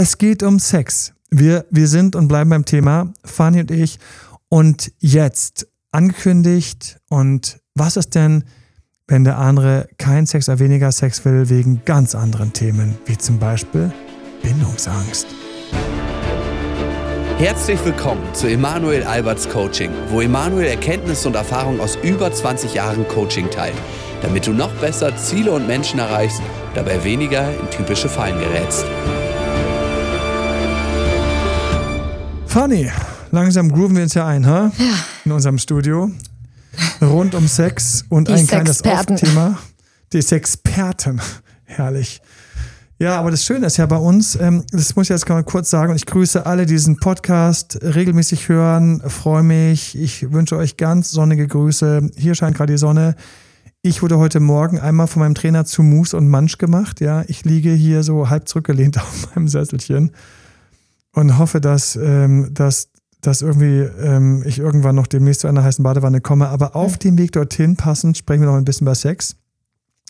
Es geht um Sex. Wir, wir sind und bleiben beim Thema, Fanny und ich. Und jetzt angekündigt. Und was ist denn, wenn der andere kein Sex oder weniger Sex will, wegen ganz anderen Themen, wie zum Beispiel Bindungsangst? Herzlich willkommen zu Emanuel Alberts Coaching, wo Emanuel Erkenntnisse und Erfahrung aus über 20 Jahren Coaching teilt, damit du noch besser Ziele und Menschen erreichst, dabei weniger in typische Fallen gerätst. Fanny, langsam grooven wir uns ja ein, ha? Ja. In unserem Studio. Rund um Sex und Die ein kleines. Off-Thema. Die Sexperten. Herrlich. Ja, aber das Schöne ist ja bei uns, ähm, das muss ich jetzt mal kurz sagen, und ich grüße alle, die diesen Podcast regelmäßig hören, freue mich. Ich wünsche euch ganz sonnige Grüße. Hier scheint gerade die Sonne. Ich wurde heute Morgen einmal von meinem Trainer zu Mus und Mansch gemacht. Ja, ich liege hier so halb zurückgelehnt auf meinem Sesselchen und hoffe, dass, ähm, dass, dass irgendwie ähm, ich irgendwann noch demnächst zu einer heißen Badewanne komme. Aber auf dem Weg dorthin passend sprechen wir noch ein bisschen über Sex.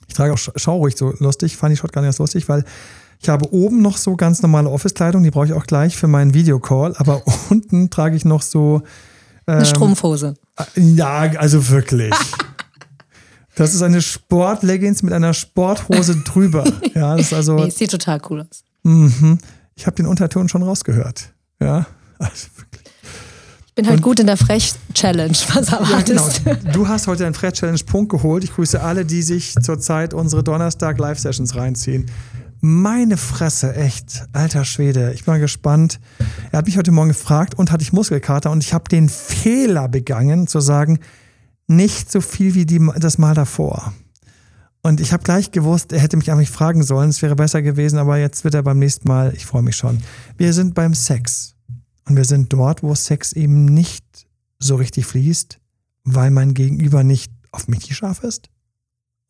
Ich trage auch Sch- schaurig so lustig, fand ich gar nicht so lustig, weil ich habe oben noch so ganz normale Office-Kleidung, die brauche ich auch gleich für meinen Videocall, aber unten trage ich noch so, Eine Strumpfhose. ja, also wirklich. Das ist eine Sportleggings mit einer Sporthose drüber. Ja, das ist also. Nee, sieht total cool aus. Mhm. Ich habe den Unterton schon rausgehört. Ja. Also wirklich. Ich bin halt gut in der Frech-Challenge. Was Ja, erwartest genau. Du hast heute einen Fred Challenge Punkt geholt. Ich grüße alle, die sich zurzeit unsere Donnerstag Live Sessions reinziehen. Meine Fresse, echt, alter Schwede. Ich bin mal gespannt. Er hat mich heute Morgen gefragt und hatte ich Muskelkater und ich habe den Fehler begangen zu sagen, nicht so viel wie die, das Mal davor. Und ich habe gleich gewusst, er hätte mich einfach fragen sollen. Es wäre besser gewesen, aber jetzt wird er beim nächsten Mal. Ich freue mich schon. Wir sind beim Sex. Und wir sind dort, wo Sex eben nicht so richtig fließt, weil mein Gegenüber nicht auf mich scharf ist,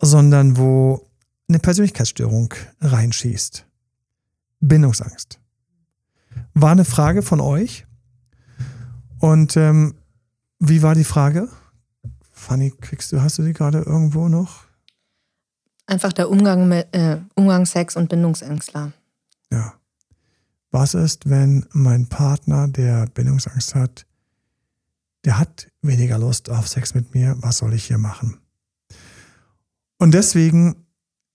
sondern wo eine Persönlichkeitsstörung reinschießt. Bindungsangst. War eine Frage von euch. Und ähm, wie war die Frage? Fanny, kriegst du, hast du sie gerade irgendwo noch? Einfach der Umgang mit äh, Umgang, Sex und Bindungsängstler. Ja. Was ist, wenn mein Partner, der Bindungsangst hat, der hat weniger Lust auf Sex mit mir? Was soll ich hier machen? Und deswegen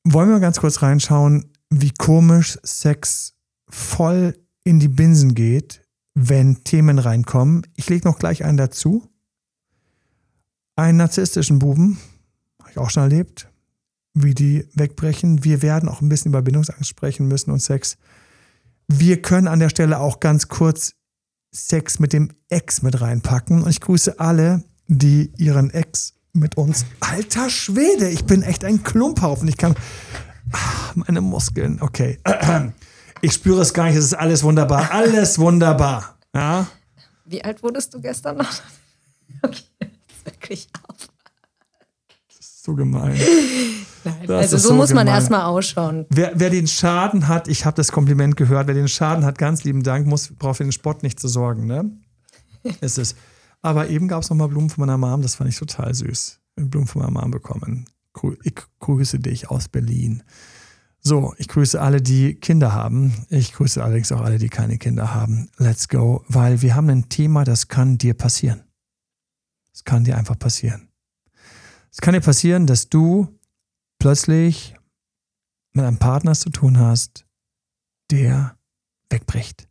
wollen wir ganz kurz reinschauen, wie komisch Sex voll in die Binsen geht, wenn Themen reinkommen. Ich lege noch gleich einen dazu. Einen narzisstischen Buben, habe ich auch schon erlebt, wie die wegbrechen. Wir werden auch ein bisschen über Bindungsangst sprechen müssen und Sex. Wir können an der Stelle auch ganz kurz Sex mit dem Ex mit reinpacken. Und ich grüße alle, die ihren Ex mit uns. Alter Schwede, ich bin echt ein Klumphaufen. Ich kann. Ah, meine Muskeln, okay. Ich spüre es gar nicht, es ist alles wunderbar. Alles wunderbar. Ja. Wie alt wurdest du gestern noch? Okay, wirklich auf. So gemein. Nein, Das also so, so muss man gemein. erstmal ausschauen. Wer, wer den Schaden hat, ich habe das Kompliment gehört, wer den Schaden hat, ganz lieben Dank, muss, braucht für den Spott nicht zu sorgen, ne? Ist es. Aber eben gab es nochmal Blumen von meiner Mom, das fand ich total süß. Blumen von meiner Mom bekommen. Ich grüße dich aus Berlin. So, ich grüße alle, die Kinder haben. Ich grüße allerdings auch alle, die keine Kinder haben. Let's go, weil wir haben ein Thema, das kann dir passieren. Es kann dir einfach passieren. Es kann dir passieren, dass du plötzlich mit einem Partner zu tun hast, der wegbricht.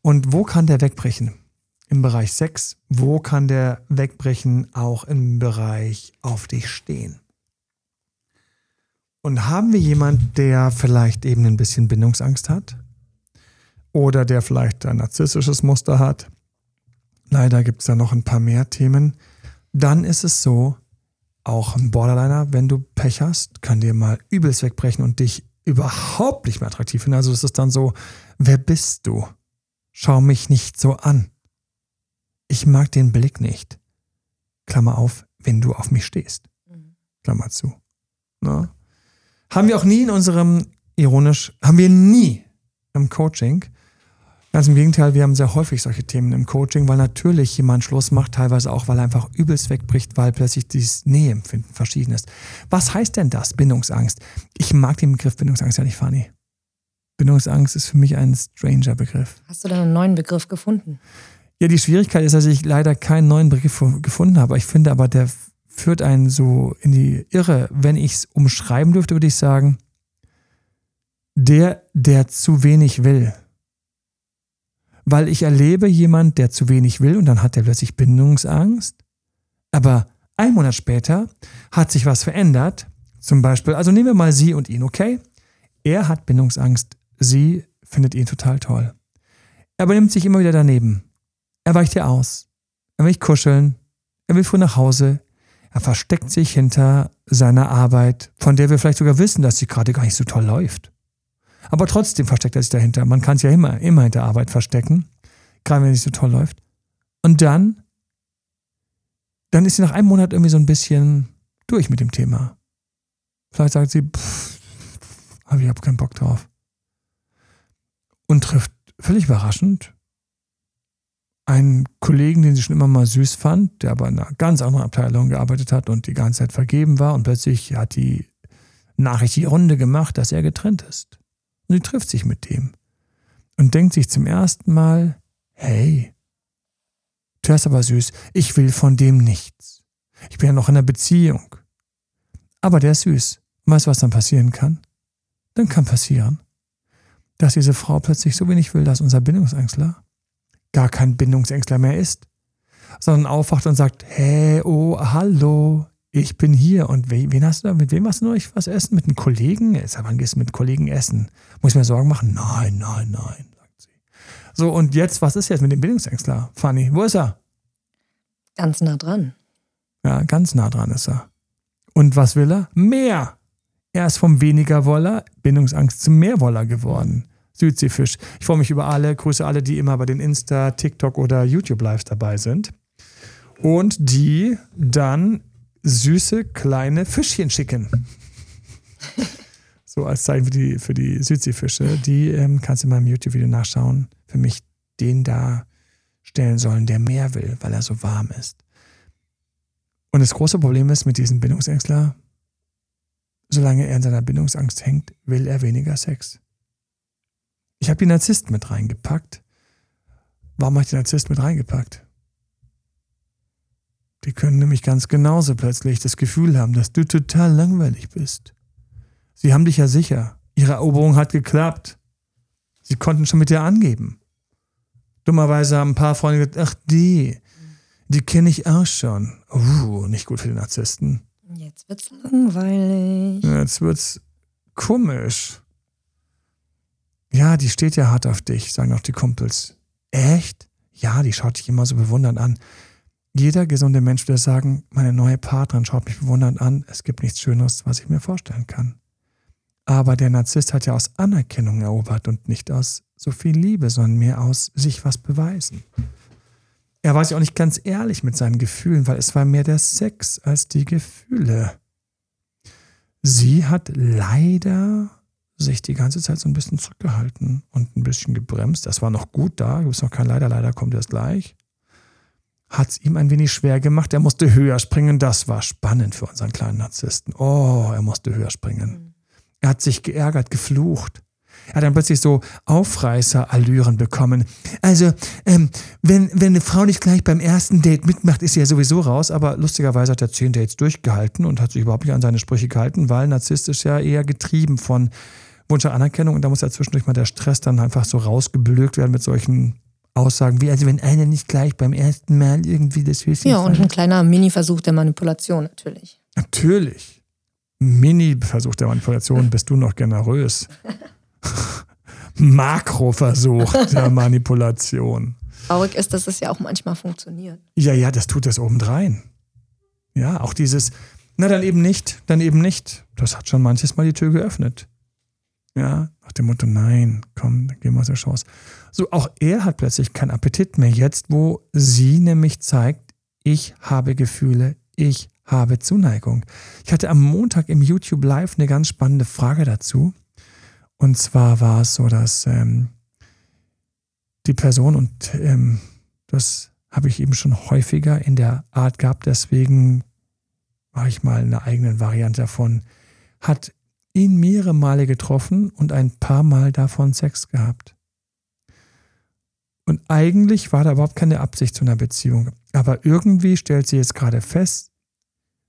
Und wo kann der wegbrechen? Im Bereich Sex. Wo kann der wegbrechen? Auch im Bereich auf dich stehen. Und haben wir jemand, der vielleicht eben ein bisschen Bindungsangst hat? Oder der vielleicht ein narzisstisches Muster hat? Leider gibt es da noch ein paar mehr Themen. Dann ist es so, auch ein Borderliner, wenn du Pech hast, kann dir mal übelst wegbrechen und dich überhaupt nicht mehr attraktiv finden. Also es ist dann so, wer bist du? Schau mich nicht so an. Ich mag den Blick nicht. Klammer auf, wenn du auf mich stehst. Klammer zu. Na? Haben wir auch nie in unserem, ironisch, haben wir nie im Coaching. Ganz im Gegenteil, wir haben sehr häufig solche Themen im Coaching, weil natürlich jemand Schluss macht, teilweise auch, weil er einfach übelst wegbricht, weil plötzlich dieses Näheempfinden verschieden ist. Was heißt denn das, Bindungsangst? Ich mag den Begriff Bindungsangst ja nicht, Fanny. Bindungsangst ist für mich ein stranger Begriff. Hast du da einen neuen Begriff gefunden? Ja, die Schwierigkeit ist, dass ich leider keinen neuen Begriff gefunden habe. Ich finde aber, der führt einen so in die Irre. Wenn ich es umschreiben dürfte, würde ich sagen, der, der zu wenig will. Weil ich erlebe jemand, der zu wenig will und dann hat er plötzlich Bindungsangst. Aber ein Monat später hat sich was verändert. Zum Beispiel, also nehmen wir mal sie und ihn, okay? Er hat Bindungsangst. Sie findet ihn total toll. Er benimmt sich immer wieder daneben. Er weicht ihr aus. Er will kuscheln. Er will früh nach Hause. Er versteckt sich hinter seiner Arbeit, von der wir vielleicht sogar wissen, dass sie gerade gar nicht so toll läuft. Aber trotzdem versteckt er sich dahinter. Man kann es ja immer, immer hinter Arbeit verstecken, gerade wenn es nicht so toll läuft. Und dann, dann ist sie nach einem Monat irgendwie so ein bisschen durch mit dem Thema. Vielleicht sagt sie, pff, aber ich habe keinen Bock drauf. Und trifft völlig überraschend einen Kollegen, den sie schon immer mal süß fand, der aber in einer ganz anderen Abteilung gearbeitet hat und die ganze Zeit vergeben war und plötzlich hat die Nachricht die Runde gemacht, dass er getrennt ist. Und sie trifft sich mit dem und denkt sich zum ersten Mal, hey, du hast aber süß, ich will von dem nichts. Ich bin ja noch in einer Beziehung. Aber der ist süß. weißt du, was dann passieren kann? Dann kann passieren, dass diese Frau plötzlich so wenig will, dass unser Bindungsängstler gar kein Bindungsängstler mehr ist, sondern aufwacht und sagt, hey, oh, hallo, ich bin hier. Und wen hast du, mit wem hast du euch was essen? Mit einem Kollegen? Jetzt, wann gehst du mit Kollegen essen? Muss ich mir Sorgen machen? Nein, nein, nein, sagt sie. So, und jetzt, was ist jetzt mit dem Bindungsängstler? Fanny, wo ist er? Ganz nah dran. Ja, ganz nah dran ist er. Und was will er? Mehr. Er ist vom weniger Woller, Bindungsangst zum Mehrwoller geworden. Südseefisch. Ich freue mich über alle, grüße alle, die immer bei den Insta, TikTok oder YouTube Lives dabei sind. Und die dann süße kleine Fischchen schicken. so als Zeichen für die, für die Südseefische. Die ähm, kannst du in meinem YouTube-Video nachschauen. Für mich den da stellen sollen, der mehr will, weil er so warm ist. Und das große Problem ist mit diesem Bindungsängstler, solange er in seiner Bindungsangst hängt, will er weniger Sex. Ich habe die Narzissten mit reingepackt. Warum habe ich die Narzissten mit reingepackt? Die können nämlich ganz genauso plötzlich das Gefühl haben, dass du total langweilig bist. Sie haben dich ja sicher. Ihre Eroberung hat geklappt. Sie konnten schon mit dir angeben. Dummerweise haben ein paar Freunde gesagt, ach die, die kenne ich auch schon. Uh, nicht gut für den Narzissten. Jetzt wird's langweilig. Jetzt wird's komisch. Ja, die steht ja hart auf dich, sagen auch die Kumpels. Echt? Ja, die schaut dich immer so bewundernd an. Jeder gesunde Mensch würde sagen, meine neue Partnerin schaut mich bewundernd an, es gibt nichts Schöneres, was ich mir vorstellen kann. Aber der Narzisst hat ja aus Anerkennung erobert und nicht aus so viel Liebe, sondern mehr aus sich was beweisen. Er war sich auch nicht ganz ehrlich mit seinen Gefühlen, weil es war mehr der Sex als die Gefühle. Sie hat leider sich die ganze Zeit so ein bisschen zurückgehalten und ein bisschen gebremst. Das war noch gut da, gibt es noch kein Leider, leider kommt erst gleich. Hat es ihm ein wenig schwer gemacht. Er musste höher springen. Das war spannend für unseren kleinen Narzissten. Oh, er musste höher springen. Er hat sich geärgert, geflucht. Er hat dann plötzlich so Aufreißerallüren bekommen. Also, ähm, wenn, wenn eine Frau nicht gleich beim ersten Date mitmacht, ist sie ja sowieso raus. Aber lustigerweise hat er zehn Dates durchgehalten und hat sich überhaupt nicht an seine Sprüche gehalten, weil narzisstisch ja eher getrieben von Wunsch nach Anerkennung und da muss ja zwischendurch mal der Stress dann einfach so rausgeblökt werden mit solchen Aussagen wie, also wenn einer nicht gleich beim ersten Mal irgendwie das Höschen Ja, und ein kleiner Mini-Versuch der Manipulation natürlich. Natürlich. Mini-Versuch der Manipulation, bist du noch generös. Makroversuch der Manipulation. Traurig ist, dass es ja auch manchmal funktioniert. Ja, ja, das tut es obendrein. Ja, auch dieses, na dann eben nicht, dann eben nicht. Das hat schon manches Mal die Tür geöffnet. Ja, nach dem Motto, nein, komm, dann gehen wir aus der Chance. So, auch er hat plötzlich keinen Appetit mehr jetzt, wo sie nämlich zeigt, ich habe Gefühle, ich habe Zuneigung. Ich hatte am Montag im YouTube Live eine ganz spannende Frage dazu. Und zwar war es so, dass ähm, die Person, und ähm, das habe ich eben schon häufiger in der Art gehabt, deswegen mache ich mal eine eigene Variante davon, hat ihn mehrere Male getroffen und ein paar Mal davon Sex gehabt. Und eigentlich war da überhaupt keine Absicht zu einer Beziehung. Aber irgendwie stellt sie jetzt gerade fest,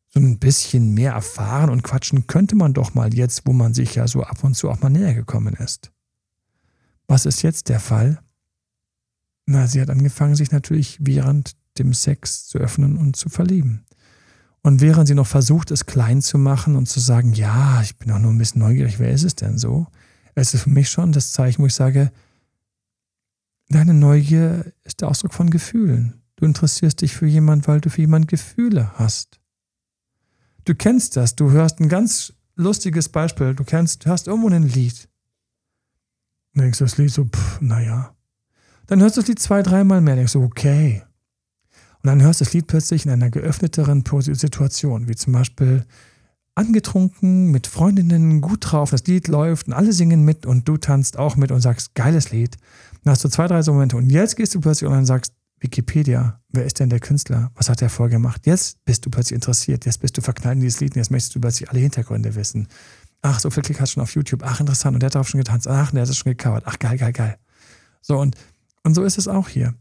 so ein bisschen mehr erfahren und quatschen könnte man doch mal jetzt, wo man sich ja so ab und zu auch mal näher gekommen ist. Was ist jetzt der Fall? Na, sie hat angefangen, sich natürlich während dem Sex zu öffnen und zu verlieben. Und während sie noch versucht, es klein zu machen und zu sagen, ja, ich bin auch nur ein bisschen neugierig, wer ist es denn so? Es ist für mich schon das Zeichen, wo ich sage, deine Neugier ist der Ausdruck von Gefühlen. Du interessierst dich für jemanden, weil du für jemanden Gefühle hast. Du kennst das, du hörst ein ganz lustiges Beispiel, du kennst, hörst irgendwo ein Lied. Dann denkst du das Lied so, pff, naja. Dann hörst du das Lied zwei, dreimal mehr, denkst du, okay. Und dann hörst du das Lied plötzlich in einer geöffneteren Situation, wie zum Beispiel angetrunken, mit Freundinnen, gut drauf, das Lied läuft und alle singen mit und du tanzt auch mit und sagst, geiles Lied. Dann hast du zwei, drei so Momente und jetzt gehst du plötzlich und sagst, Wikipedia, wer ist denn der Künstler? Was hat er vorgemacht? Jetzt bist du plötzlich interessiert, jetzt bist du verknallt in dieses Lied und jetzt möchtest du plötzlich alle Hintergründe wissen. Ach, so viel Klick hast du schon auf YouTube. Ach, interessant. Und der hat darauf schon getanzt. Ach, der hat es schon gecovert. Ach, geil, geil, geil. So, und, und so ist es auch hier.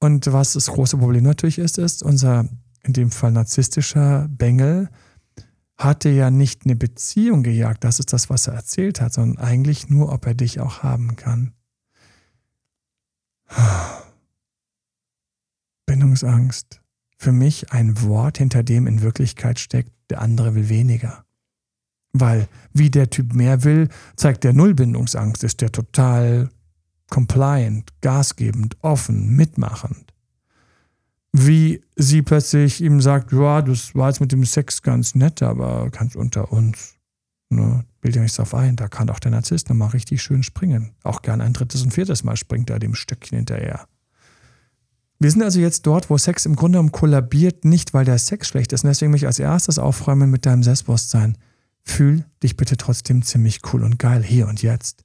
Und was das große Problem natürlich ist, ist, unser, in dem Fall narzisstischer Bengel, hatte ja nicht eine Beziehung gejagt, das ist das, was er erzählt hat, sondern eigentlich nur, ob er dich auch haben kann. Bindungsangst. Für mich ein Wort, hinter dem in Wirklichkeit steckt, der andere will weniger. Weil, wie der Typ mehr will, zeigt der Nullbindungsangst, ist der total compliant, gasgebend, offen, mitmachend. Wie sie plötzlich ihm sagt, ja, das war jetzt mit dem Sex ganz nett, aber ganz unter uns. Ne, bild dir nichts drauf ein, da kann auch der Narzisst nochmal richtig schön springen. Auch gern ein drittes und viertes Mal springt er dem Stöckchen hinterher. Wir sind also jetzt dort, wo Sex im Grunde genommen kollabiert, nicht weil der Sex schlecht ist. Und deswegen möchte ich als erstes aufräumen mit deinem Selbstbewusstsein. Fühl dich bitte trotzdem ziemlich cool und geil hier und jetzt.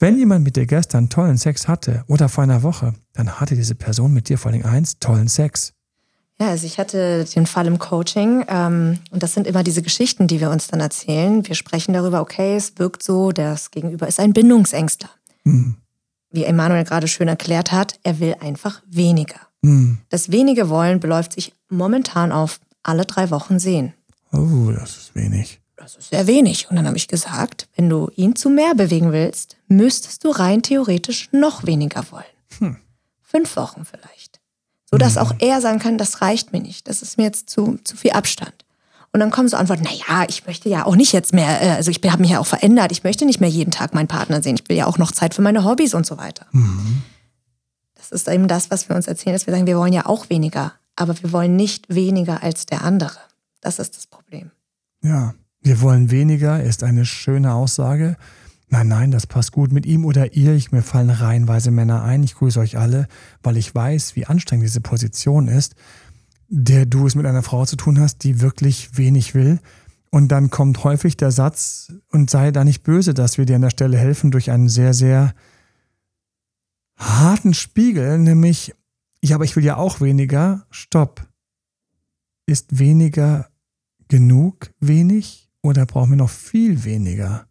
Wenn jemand mit dir gestern tollen Sex hatte oder vor einer Woche, dann hatte diese Person mit dir vor allem eins, tollen Sex. Ja, also ich hatte den Fall im Coaching ähm, und das sind immer diese Geschichten, die wir uns dann erzählen. Wir sprechen darüber, okay, es wirkt so, das Gegenüber ist ein Bindungsängstler. Mhm. Wie Emanuel gerade schön erklärt hat, er will einfach weniger. Hm. Das wenige Wollen beläuft sich momentan auf alle drei Wochen sehen. Oh, das ist wenig. Das ist sehr wenig. Und dann habe ich gesagt, wenn du ihn zu mehr bewegen willst, müsstest du rein theoretisch noch weniger wollen. Hm. Fünf Wochen vielleicht. So dass hm. auch er sagen kann, das reicht mir nicht. Das ist mir jetzt zu, zu viel Abstand. Und dann kommen so Antworten, naja, ich möchte ja auch nicht jetzt mehr, äh, also ich habe mich ja auch verändert, ich möchte nicht mehr jeden Tag meinen Partner sehen, ich will ja auch noch Zeit für meine Hobbys und so weiter. Mhm. Das ist eben das, was wir uns erzählen, dass wir sagen, wir wollen ja auch weniger, aber wir wollen nicht weniger als der andere. Das ist das Problem. Ja, wir wollen weniger ist eine schöne Aussage. Nein, nein, das passt gut mit ihm oder ihr. Ich, mir fallen reihenweise Männer ein. Ich grüße euch alle, weil ich weiß, wie anstrengend diese Position ist, der du es mit einer Frau zu tun hast, die wirklich wenig will. Und dann kommt häufig der Satz, und sei da nicht böse, dass wir dir an der Stelle helfen, durch einen sehr, sehr harten Spiegel, nämlich, ja, aber ich will ja auch weniger. Stopp. Ist weniger genug wenig oder brauchen wir noch viel weniger?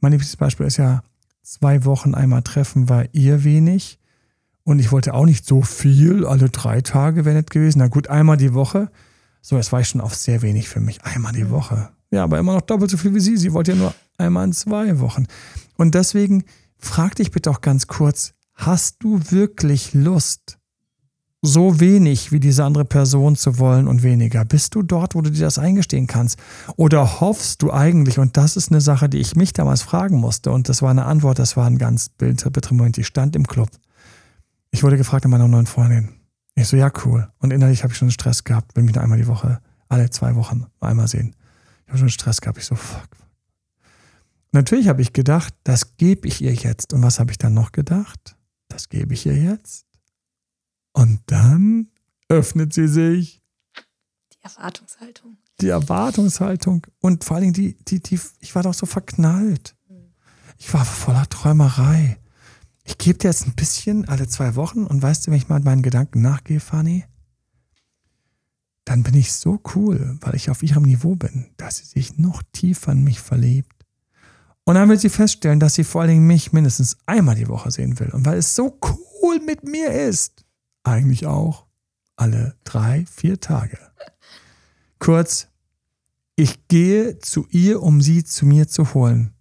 Mein liebstes Beispiel ist ja, zwei Wochen einmal treffen war ihr wenig und ich wollte auch nicht so viel, alle drei Tage wäre nett gewesen. Na gut, einmal die Woche. So, das war ich schon auf sehr wenig für mich. Einmal die Woche. Ja, aber immer noch doppelt so viel wie sie. Sie wollte ja nur einmal in zwei Wochen. Und deswegen frag dich bitte auch ganz kurz, Hast du wirklich Lust, so wenig wie diese andere Person zu wollen und weniger? Bist du dort, wo du dir das eingestehen kannst? Oder hoffst du eigentlich, und das ist eine Sache, die ich mich damals fragen musste, und das war eine Antwort, das war ein ganz bitterer Moment, ich stand im Club. Ich wurde gefragt nach meiner neuen Freundin. Ich so, ja, cool. Und innerlich habe ich schon Stress gehabt, will mich einmal die Woche, alle zwei Wochen einmal sehen. Ich habe schon Stress gehabt. Ich so, fuck. Natürlich habe ich gedacht, das gebe ich ihr jetzt. Und was habe ich dann noch gedacht? das gebe ich ihr jetzt. Und dann öffnet sie sich. Die Erwartungshaltung. Die Erwartungshaltung. Und vor allen Dingen, die, die, die, ich war doch so verknallt. Ich war voller Träumerei. Ich gebe dir jetzt ein bisschen alle zwei Wochen und weißt du, wenn ich mal meinen Gedanken nachgehe, Fanny, dann bin ich so cool, weil ich auf ihrem Niveau bin, dass sie sich noch tiefer in mich verliebt Und dann wird sie feststellen, dass sie vor allen Dingen mich mindestens einmal die Woche sehen will. Und weil es so cool mit mir ist, eigentlich auch alle drei, vier Tage. Kurz, ich gehe zu ihr, um sie zu mir zu holen.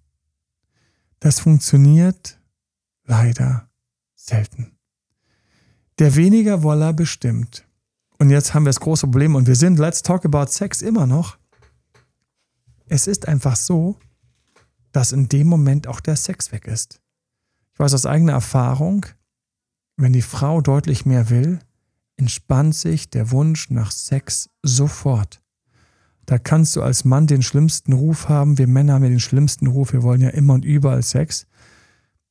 Das funktioniert leider selten. Der weniger Woller bestimmt. Und jetzt haben wir das große Problem und wir sind Let's Talk About Sex immer noch. Es ist einfach so, dass in dem Moment auch der Sex weg ist. Ich weiß aus eigener Erfahrung, wenn die Frau deutlich mehr will, entspannt sich der Wunsch nach Sex sofort. Da kannst du als Mann den schlimmsten Ruf haben. Wir Männer haben ja den schlimmsten Ruf. Wir wollen ja immer und überall Sex.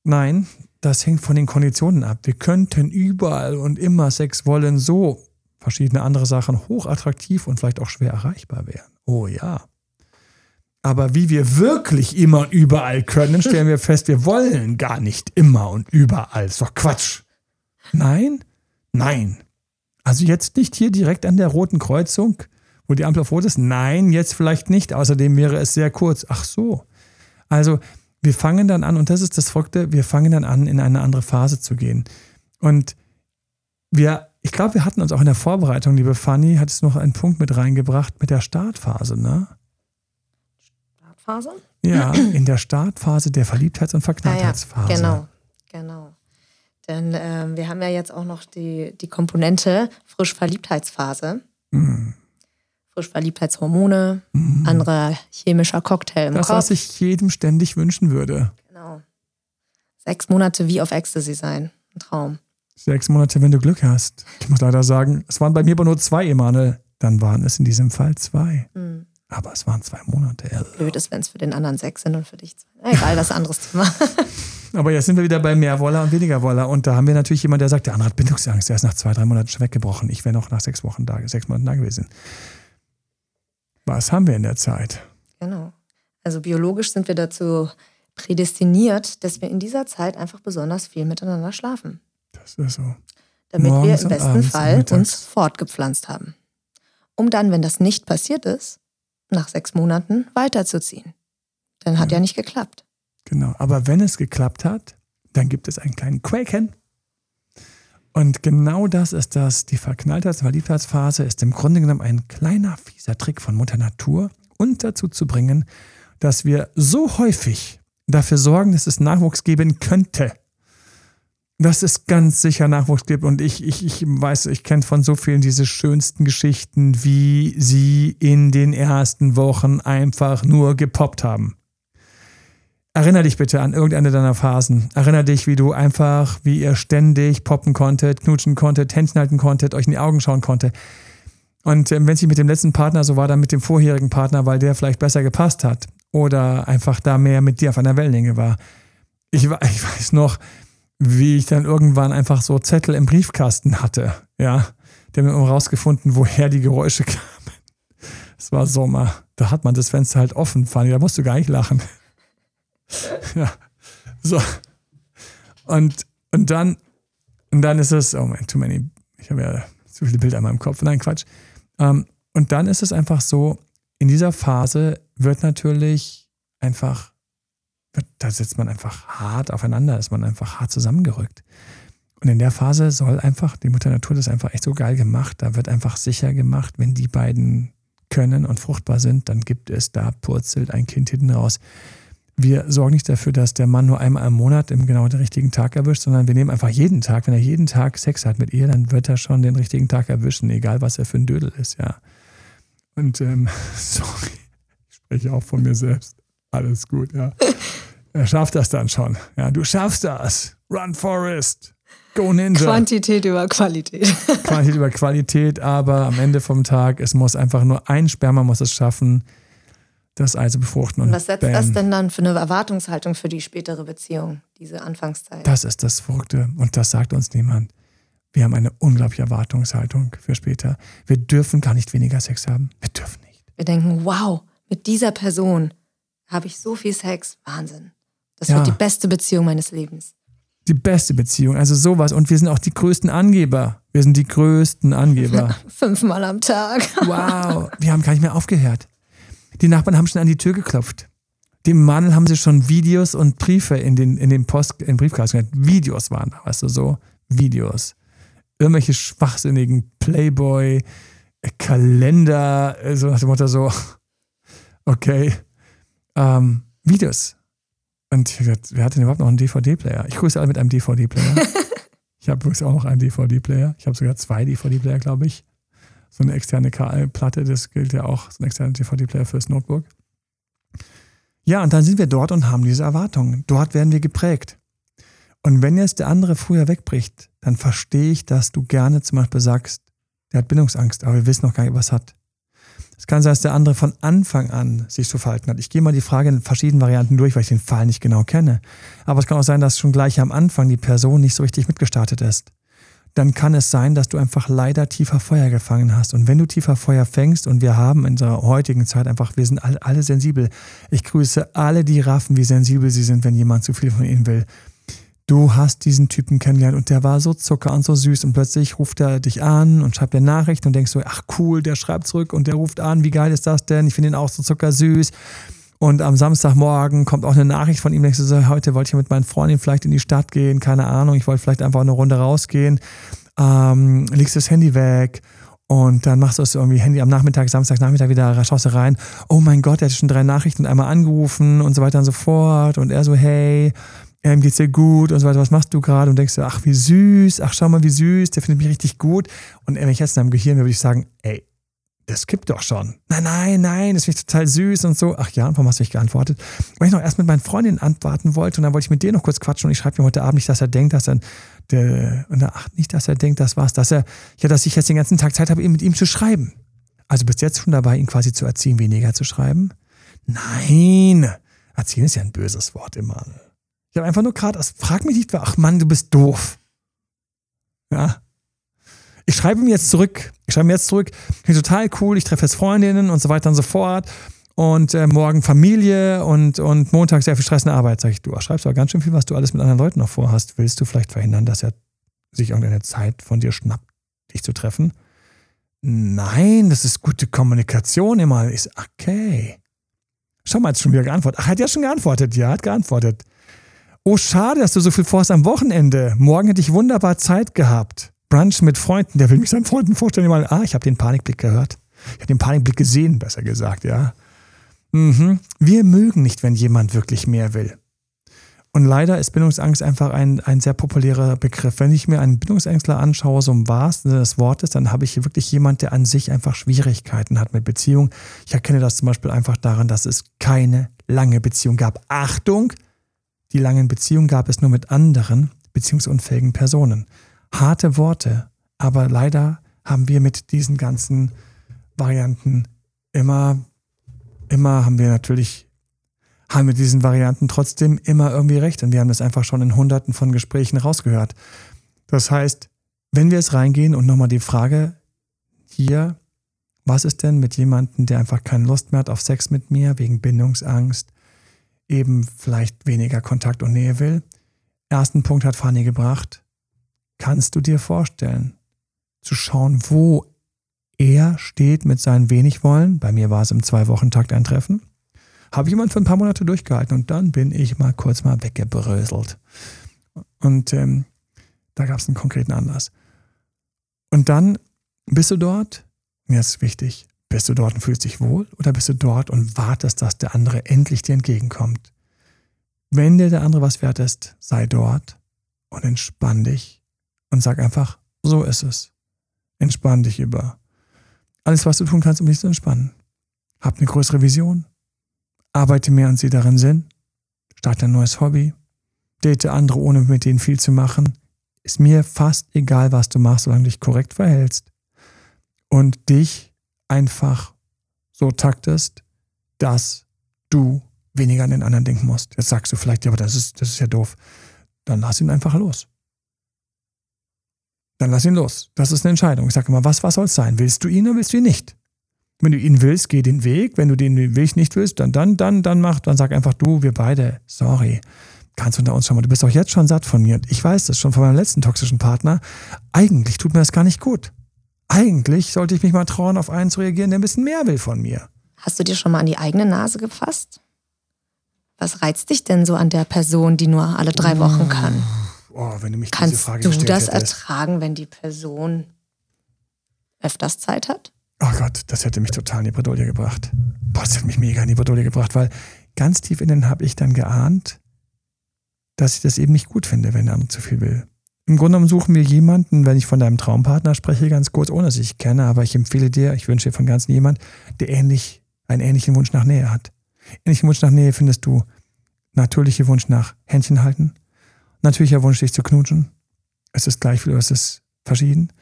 Nein, das hängt von den Konditionen ab. Wir könnten überall und immer Sex wollen, so verschiedene andere Sachen hochattraktiv und vielleicht auch schwer erreichbar wären. Oh ja. Aber wie wir wirklich immer und überall können, stellen wir fest, wir wollen gar nicht immer und überall. ist doch Quatsch. Nein? Nein. Also jetzt nicht hier direkt an der roten Kreuzung, wo die Ampel auf rot ist. Nein, jetzt vielleicht nicht. Außerdem wäre es sehr kurz. Ach so. Also wir fangen dann an, und das ist das Verrückte, wir fangen dann an, in eine andere Phase zu gehen. Und wir, ich glaube, wir hatten uns auch in der Vorbereitung, liebe Fanny, hat es noch einen Punkt mit reingebracht mit der Startphase, ne? Startphase? Ja, in der Startphase der Verliebtheits- und Verknalltheitsphase. Ah, ja, genau, genau. Denn äh, wir haben ja jetzt auch noch die, die Komponente Frischverliebtheitsphase. Mhm. Frischverliebtheitshormone, mhm. anderer chemischer Cocktail im das, Kopf. was ich jedem ständig wünschen würde. Genau. Sechs Monate wie auf Ecstasy sein. Ein Traum. Sechs Monate, wenn du Glück hast. Ich muss leider sagen, es waren bei mir aber nur zwei, Emanuel. Dann waren es in diesem Fall zwei. Mhm. Aber es waren zwei Monate. Blöd ist, wenn es für den anderen sechs sind und für dich zwei. Egal, das ist ein anderes Thema. Aber jetzt sind wir wieder bei mehr Woller und weniger Woller. Und da haben wir natürlich jemanden, der sagt, der andere hat Bindungsangst. Der ist nach zwei, drei Monaten schon weggebrochen. Ich wäre noch nach sechs Wochen da, sechs Monaten da gewesen. Was haben wir in der Zeit? Genau. Also biologisch sind wir dazu prädestiniert, dass wir in dieser Zeit einfach besonders viel miteinander schlafen. Das ist so. Damit Morgens wir im besten Fall uns fortgepflanzt haben. Um dann, wenn das nicht passiert ist, nach sechs Monaten weiterzuziehen. Dann hat ja, ja nicht geklappt. Genau, aber wenn es geklappt hat, dann gibt es einen kleinen Quaken. Und genau das ist das, die Verknalltheits- Verliebtheitsphase ist im Grunde genommen ein kleiner, fieser Trick von Mutter Natur, uns dazu zu bringen, dass wir so häufig dafür sorgen, dass es Nachwuchs geben könnte. Dass es ganz sicher Nachwuchs gibt. Und ich, ich, ich weiß, ich kenne von so vielen diese schönsten Geschichten, wie sie in den ersten Wochen einfach nur gepoppt haben. Erinner dich bitte an irgendeine deiner Phasen. Erinner dich, wie du einfach, wie ihr ständig poppen konntet, knutschen konntet, Händchen halten konntet, euch in die Augen schauen konnte. Und ähm, wenn es mit dem letzten Partner so war, dann mit dem vorherigen Partner, weil der vielleicht besser gepasst hat oder einfach da mehr mit dir auf einer Wellenlänge war. Ich, ich weiß noch, wie ich dann irgendwann einfach so Zettel im Briefkasten hatte. Ja, die haben rausgefunden, woher die Geräusche kamen. Es war Sommer. Da hat man das Fenster halt offen, Fanny. Da musst du gar nicht lachen. Ja. So. Und, und dann, und dann ist es, oh man, too many, ich habe ja zu viele Bilder in meinem Kopf. Nein, Quatsch. Ähm, und dann ist es einfach so, in dieser Phase wird natürlich einfach, wird, da sitzt man einfach hart aufeinander, ist man einfach hart zusammengerückt. Und in der Phase soll einfach, die Mutter Natur das einfach echt so geil gemacht, da wird einfach sicher gemacht, wenn die beiden können und fruchtbar sind, dann gibt es da purzelt ein Kind hinten raus wir sorgen nicht dafür, dass der Mann nur einmal im Monat im genau den richtigen Tag erwischt, sondern wir nehmen einfach jeden Tag, wenn er jeden Tag Sex hat mit ihr, dann wird er schon den richtigen Tag erwischen, egal was er für ein Dödel ist, ja. Und ähm, sorry, ich spreche auch von mir selbst. Alles gut, ja. Er schafft das dann schon. Ja, du schaffst das. Run Forest. Go Ninja. Quantität über Qualität. Quantität über Qualität, aber am Ende vom Tag, es muss einfach nur ein Sperma muss es schaffen, das Ei zu befruchten. Und was setzt bam. das denn dann für eine Erwartungshaltung für die spätere Beziehung, diese Anfangszeit? Das ist das Verrückte und das sagt uns niemand. Wir haben eine unglaubliche Erwartungshaltung für später. Wir dürfen gar nicht weniger Sex haben. Wir dürfen nicht. Wir denken, wow, mit dieser Person habe ich so viel Sex. Wahnsinn. Das ja. wird die beste Beziehung meines Lebens. Die beste Beziehung, also sowas. Und wir sind auch die größten Angeber. Wir sind die größten Angeber. Fünfmal am Tag. wow, wir haben gar nicht mehr aufgehört. Die Nachbarn haben schon an die Tür geklopft. Dem Mann haben sie schon Videos und Briefe in den, in den Post, in Briefkasten Videos waren da, weißt du, so Videos. Irgendwelche schwachsinnigen Playboy, Kalender, so nach dem Motto so, okay, ähm, Videos. Und ich gesagt, wer hat denn überhaupt noch einen DVD-Player? Ich grüße alle mit einem DVD-Player. ich habe übrigens auch noch einen DVD-Player. Ich habe sogar zwei DVD-Player, glaube ich. So eine externe Platte, das gilt ja auch, so ein externer DVD-Player fürs Notebook. Ja, und dann sind wir dort und haben diese Erwartungen. Dort werden wir geprägt. Und wenn jetzt der andere früher wegbricht, dann verstehe ich, dass du gerne zum Beispiel sagst, der hat Bindungsangst, aber wir wissen noch gar nicht, was hat. Es kann sein, dass der andere von Anfang an sich so verhalten hat. Ich gehe mal die Frage in verschiedenen Varianten durch, weil ich den Fall nicht genau kenne. Aber es kann auch sein, dass schon gleich am Anfang die Person nicht so richtig mitgestartet ist. Dann kann es sein, dass du einfach leider tiefer Feuer gefangen hast. Und wenn du tiefer Feuer fängst, und wir haben in unserer heutigen Zeit einfach, wir sind alle, alle sensibel. Ich grüße alle, die raffen, wie sensibel sie sind, wenn jemand zu viel von ihnen will du hast diesen Typen kennengelernt und der war so zucker und so süß und plötzlich ruft er dich an und schreibt dir Nachricht und denkst so, ach cool, der schreibt zurück und der ruft an, wie geil ist das denn? Ich finde ihn auch so zuckersüß. Und am Samstagmorgen kommt auch eine Nachricht von ihm, denkst du so, heute wollte ich mit meinen Freunden vielleicht in die Stadt gehen, keine Ahnung, ich wollte vielleicht einfach eine Runde rausgehen, ähm, legst das Handy weg und dann machst du es irgendwie Handy am Nachmittag, Samstagnachmittag wieder, schaust du rein, oh mein Gott, er hat schon drei Nachrichten einmal angerufen und so weiter und so fort. Und er so, hey, ähm, geht's dir gut und so weiter, was machst du gerade? Und denkst du, ach, wie süß, ach, schau mal, wie süß, der findet mich richtig gut. Und wenn ich jetzt in deinem Gehirn würde ich sagen, ey, das kippt doch schon. Nein, nein, nein, das finde ich total süß und so. Ach ja, und warum hast du nicht geantwortet? Weil ich noch erst mit meinen Freundinnen antworten wollte und dann wollte ich mit dir noch kurz quatschen und ich schreibe mir heute Abend nicht, dass er denkt, dass er, der, ach, nicht, dass er denkt, das war's, dass er, ja, dass ich jetzt den ganzen Tag Zeit habe, mit ihm zu schreiben. Also bist jetzt schon dabei, ihn quasi zu erziehen, weniger zu schreiben? Nein, erziehen ist ja ein böses Wort immer. Ich habe einfach nur gerade, frag mich nicht, ach Mann, du bist doof. Ja. Ich schreibe mir jetzt zurück. Ich schreibe mir jetzt zurück. Finde total cool. Ich treffe jetzt Freundinnen und so weiter und so fort. Und äh, morgen Familie und, und Montag sehr viel Stress in der Arbeit. Sag ich, du schreibst aber ganz schön viel, was du alles mit anderen Leuten noch vorhast. Willst du vielleicht verhindern, dass er sich irgendeine Zeit von dir schnappt, dich zu treffen? Nein, das ist gute Kommunikation immer. Ich so, okay. Schau mal, hat schon wieder geantwortet. Ach, hat ja schon geantwortet. Ja, hat geantwortet. Oh, schade, dass du so viel vorhast am Wochenende. Morgen hätte ich wunderbar Zeit gehabt. Brunch mit Freunden. Der will mich seinen Freunden vorstellen. Mal, ah, ich habe den Panikblick gehört. Ich habe den Panikblick gesehen, besser gesagt, ja. Mhm. Wir mögen nicht, wenn jemand wirklich mehr will. Und leider ist Bindungsangst einfach ein, ein sehr populärer Begriff. Wenn ich mir einen Bindungsängstler anschaue, so im wahrsten Sinne des Wortes, dann habe ich hier wirklich jemand, der an sich einfach Schwierigkeiten hat mit Beziehung. Ich erkenne das zum Beispiel einfach daran, dass es keine lange Beziehung gab. Achtung, die langen Beziehungen gab es nur mit anderen beziehungsunfähigen Personen. Harte Worte, aber leider haben wir mit diesen ganzen Varianten immer, immer haben wir natürlich, haben mit diesen Varianten trotzdem immer irgendwie recht und wir haben das einfach schon in hunderten von Gesprächen rausgehört. Das heißt, wenn wir es reingehen und nochmal die Frage hier, was ist denn mit jemandem, der einfach keine Lust mehr hat auf Sex mit mir wegen Bindungsangst, eben vielleicht weniger Kontakt und Nähe will. Ersten Punkt hat Fanny gebracht. Kannst du dir vorstellen, zu schauen, wo er steht mit seinen wenig wollen? Bei mir war es im Zwei-Wochen-Takt ein Treffen. Habe jemand für ein paar Monate durchgehalten und dann bin ich mal kurz mal weggebröselt. Und ähm, da gab es einen konkreten Anlass. Und dann bist du dort, mir ist wichtig, bist du dort und fühlst dich wohl oder bist du dort und wartest, dass der andere endlich dir entgegenkommt? Wenn dir der andere was wert ist, sei dort und entspann dich und sag einfach, so ist es. Entspann dich über alles, was du tun kannst, um dich zu entspannen. Hab eine größere Vision. Arbeite mehr und sieh darin Sinn. Starte ein neues Hobby. Date andere, ohne mit denen viel zu machen. Ist mir fast egal, was du machst, solange du dich korrekt verhältst. Und dich einfach so taktest, dass du weniger an den anderen denken musst. Jetzt sagst du vielleicht, ja, aber das ist, das ist ja doof. Dann lass ihn einfach los. Dann lass ihn los. Das ist eine Entscheidung. Ich sage immer, was, was soll es sein? Willst du ihn oder willst du ihn nicht? Wenn du ihn willst, geh den Weg. Wenn du den Weg nicht willst, dann, dann, dann, dann mach, dann sag einfach du, wir beide, sorry. Kannst du unter uns schon mal, du bist auch jetzt schon satt von mir. Ich weiß das schon von meinem letzten toxischen Partner. Eigentlich tut mir das gar nicht gut eigentlich sollte ich mich mal trauen, auf einen zu reagieren, der ein bisschen mehr will von mir. Hast du dir schon mal an die eigene Nase gefasst? Was reizt dich denn so an der Person, die nur alle drei Wochen kann? Oh, wenn du mich Kannst diese Frage du gestellt das hättest. ertragen, wenn die Person öfters Zeit hat? Oh Gott, das hätte mich total in die Bredouille gebracht. Boah, das hätte mich mega in die Bredouille gebracht, weil ganz tief innen habe ich dann geahnt, dass ich das eben nicht gut finde, wenn der andere zu viel will. Im Grunde genommen suchen wir jemanden, wenn ich von deinem Traumpartner spreche, ganz kurz, ohne dass ich ihn kenne, aber ich empfehle dir, ich wünsche dir von ganzem jemand, der ähnlich, einen ähnlichen Wunsch nach Nähe hat. Ähnlichen Wunsch nach Nähe findest du natürlicher Wunsch nach Händchen halten, natürlicher Wunsch, dich zu knutschen. Es ist gleich viel es ist verschieden.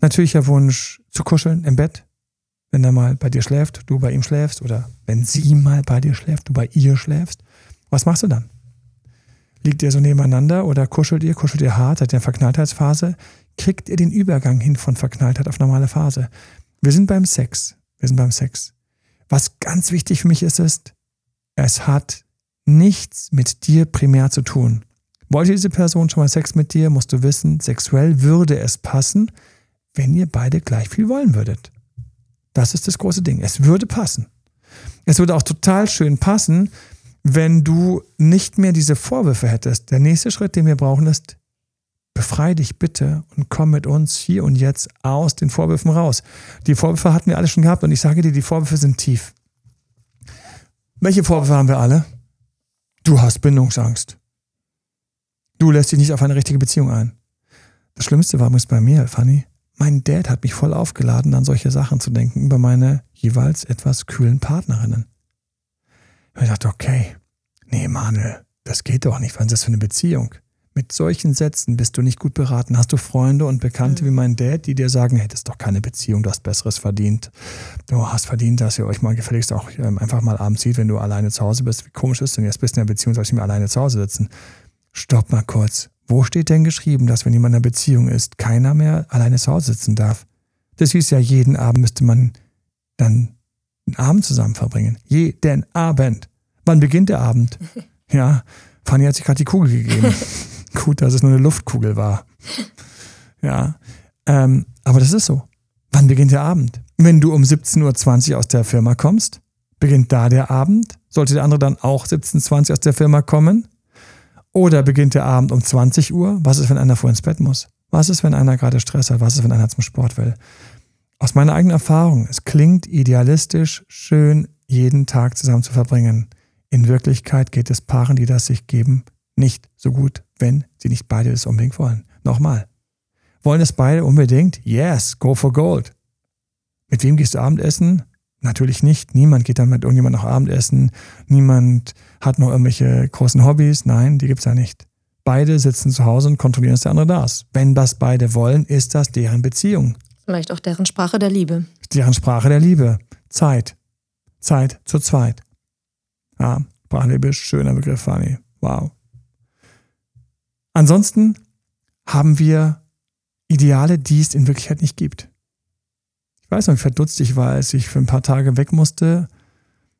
Natürlicher Wunsch zu kuscheln im Bett, wenn er mal bei dir schläft, du bei ihm schläfst oder wenn sie mal bei dir schläft, du bei ihr schläfst. Was machst du dann? Liegt ihr so nebeneinander oder kuschelt ihr, kuschelt ihr hart, seid ihr in Verknalltheitsphase? Kriegt ihr den Übergang hin von Verknalltheit auf normale Phase? Wir sind beim Sex. Wir sind beim Sex. Was ganz wichtig für mich ist, ist, es hat nichts mit dir primär zu tun. Wollte diese Person schon mal Sex mit dir, musst du wissen, sexuell würde es passen, wenn ihr beide gleich viel wollen würdet. Das ist das große Ding. Es würde passen. Es würde auch total schön passen, wenn du nicht mehr diese Vorwürfe hättest. Der nächste Schritt, den wir brauchen, ist, befrei dich bitte und komm mit uns hier und jetzt aus den Vorwürfen raus. Die Vorwürfe hatten wir alle schon gehabt und ich sage dir, die Vorwürfe sind tief. Welche Vorwürfe haben wir alle? Du hast Bindungsangst. Du lässt dich nicht auf eine richtige Beziehung ein. Das Schlimmste war übrigens bei mir, Fanny. Mein Dad hat mich voll aufgeladen, an solche Sachen zu denken über meine jeweils etwas kühlen Partnerinnen. Ich dachte, okay, nee, Manuel, das geht doch nicht. Was ist das für eine Beziehung? Mit solchen Sätzen bist du nicht gut beraten. Hast du Freunde und Bekannte Mhm. wie mein Dad, die dir sagen, hey, das ist doch keine Beziehung, du hast Besseres verdient. Du hast verdient, dass ihr euch mal gefälligst auch ähm, einfach mal abends sieht, wenn du alleine zu Hause bist. Wie komisch ist denn jetzt bist du in einer Beziehung, sollst du mir alleine zu Hause sitzen? Stopp mal kurz. Wo steht denn geschrieben, dass wenn jemand in einer Beziehung ist, keiner mehr alleine zu Hause sitzen darf? Das hieß ja, jeden Abend müsste man dann einen Abend zusammen verbringen. Jeden Abend. Wann beginnt der Abend? Ja, Fanny hat sich gerade die Kugel gegeben. Gut, dass es nur eine Luftkugel war. Ja, ähm, aber das ist so. Wann beginnt der Abend? Wenn du um 17.20 Uhr aus der Firma kommst, beginnt da der Abend? Sollte der andere dann auch 17.20 Uhr aus der Firma kommen? Oder beginnt der Abend um 20 Uhr? Was ist, wenn einer vor ins Bett muss? Was ist, wenn einer gerade Stress hat? Was ist, wenn einer zum Sport will? Aus meiner eigenen Erfahrung, es klingt idealistisch, schön, jeden Tag zusammen zu verbringen. In Wirklichkeit geht es Paaren, die das sich geben, nicht so gut, wenn sie nicht beide es unbedingt wollen. Nochmal. Wollen es beide unbedingt? Yes, go for gold. Mit wem gehst du Abendessen? Natürlich nicht. Niemand geht dann mit irgendjemand noch Abendessen. Niemand hat noch irgendwelche großen Hobbys. Nein, die gibt's ja nicht. Beide sitzen zu Hause und kontrollieren, dass der andere da ist. Wenn das beide wollen, ist das deren Beziehung. Vielleicht auch deren Sprache der Liebe. Deren Sprache der Liebe. Zeit. Zeit zu zweit. Ja, Sprachliebe schöner Begriff, Fanny. Wow. Ansonsten haben wir Ideale, die es in Wirklichkeit nicht gibt. Ich weiß noch, wie verdutzt ich war, als ich für ein paar Tage weg musste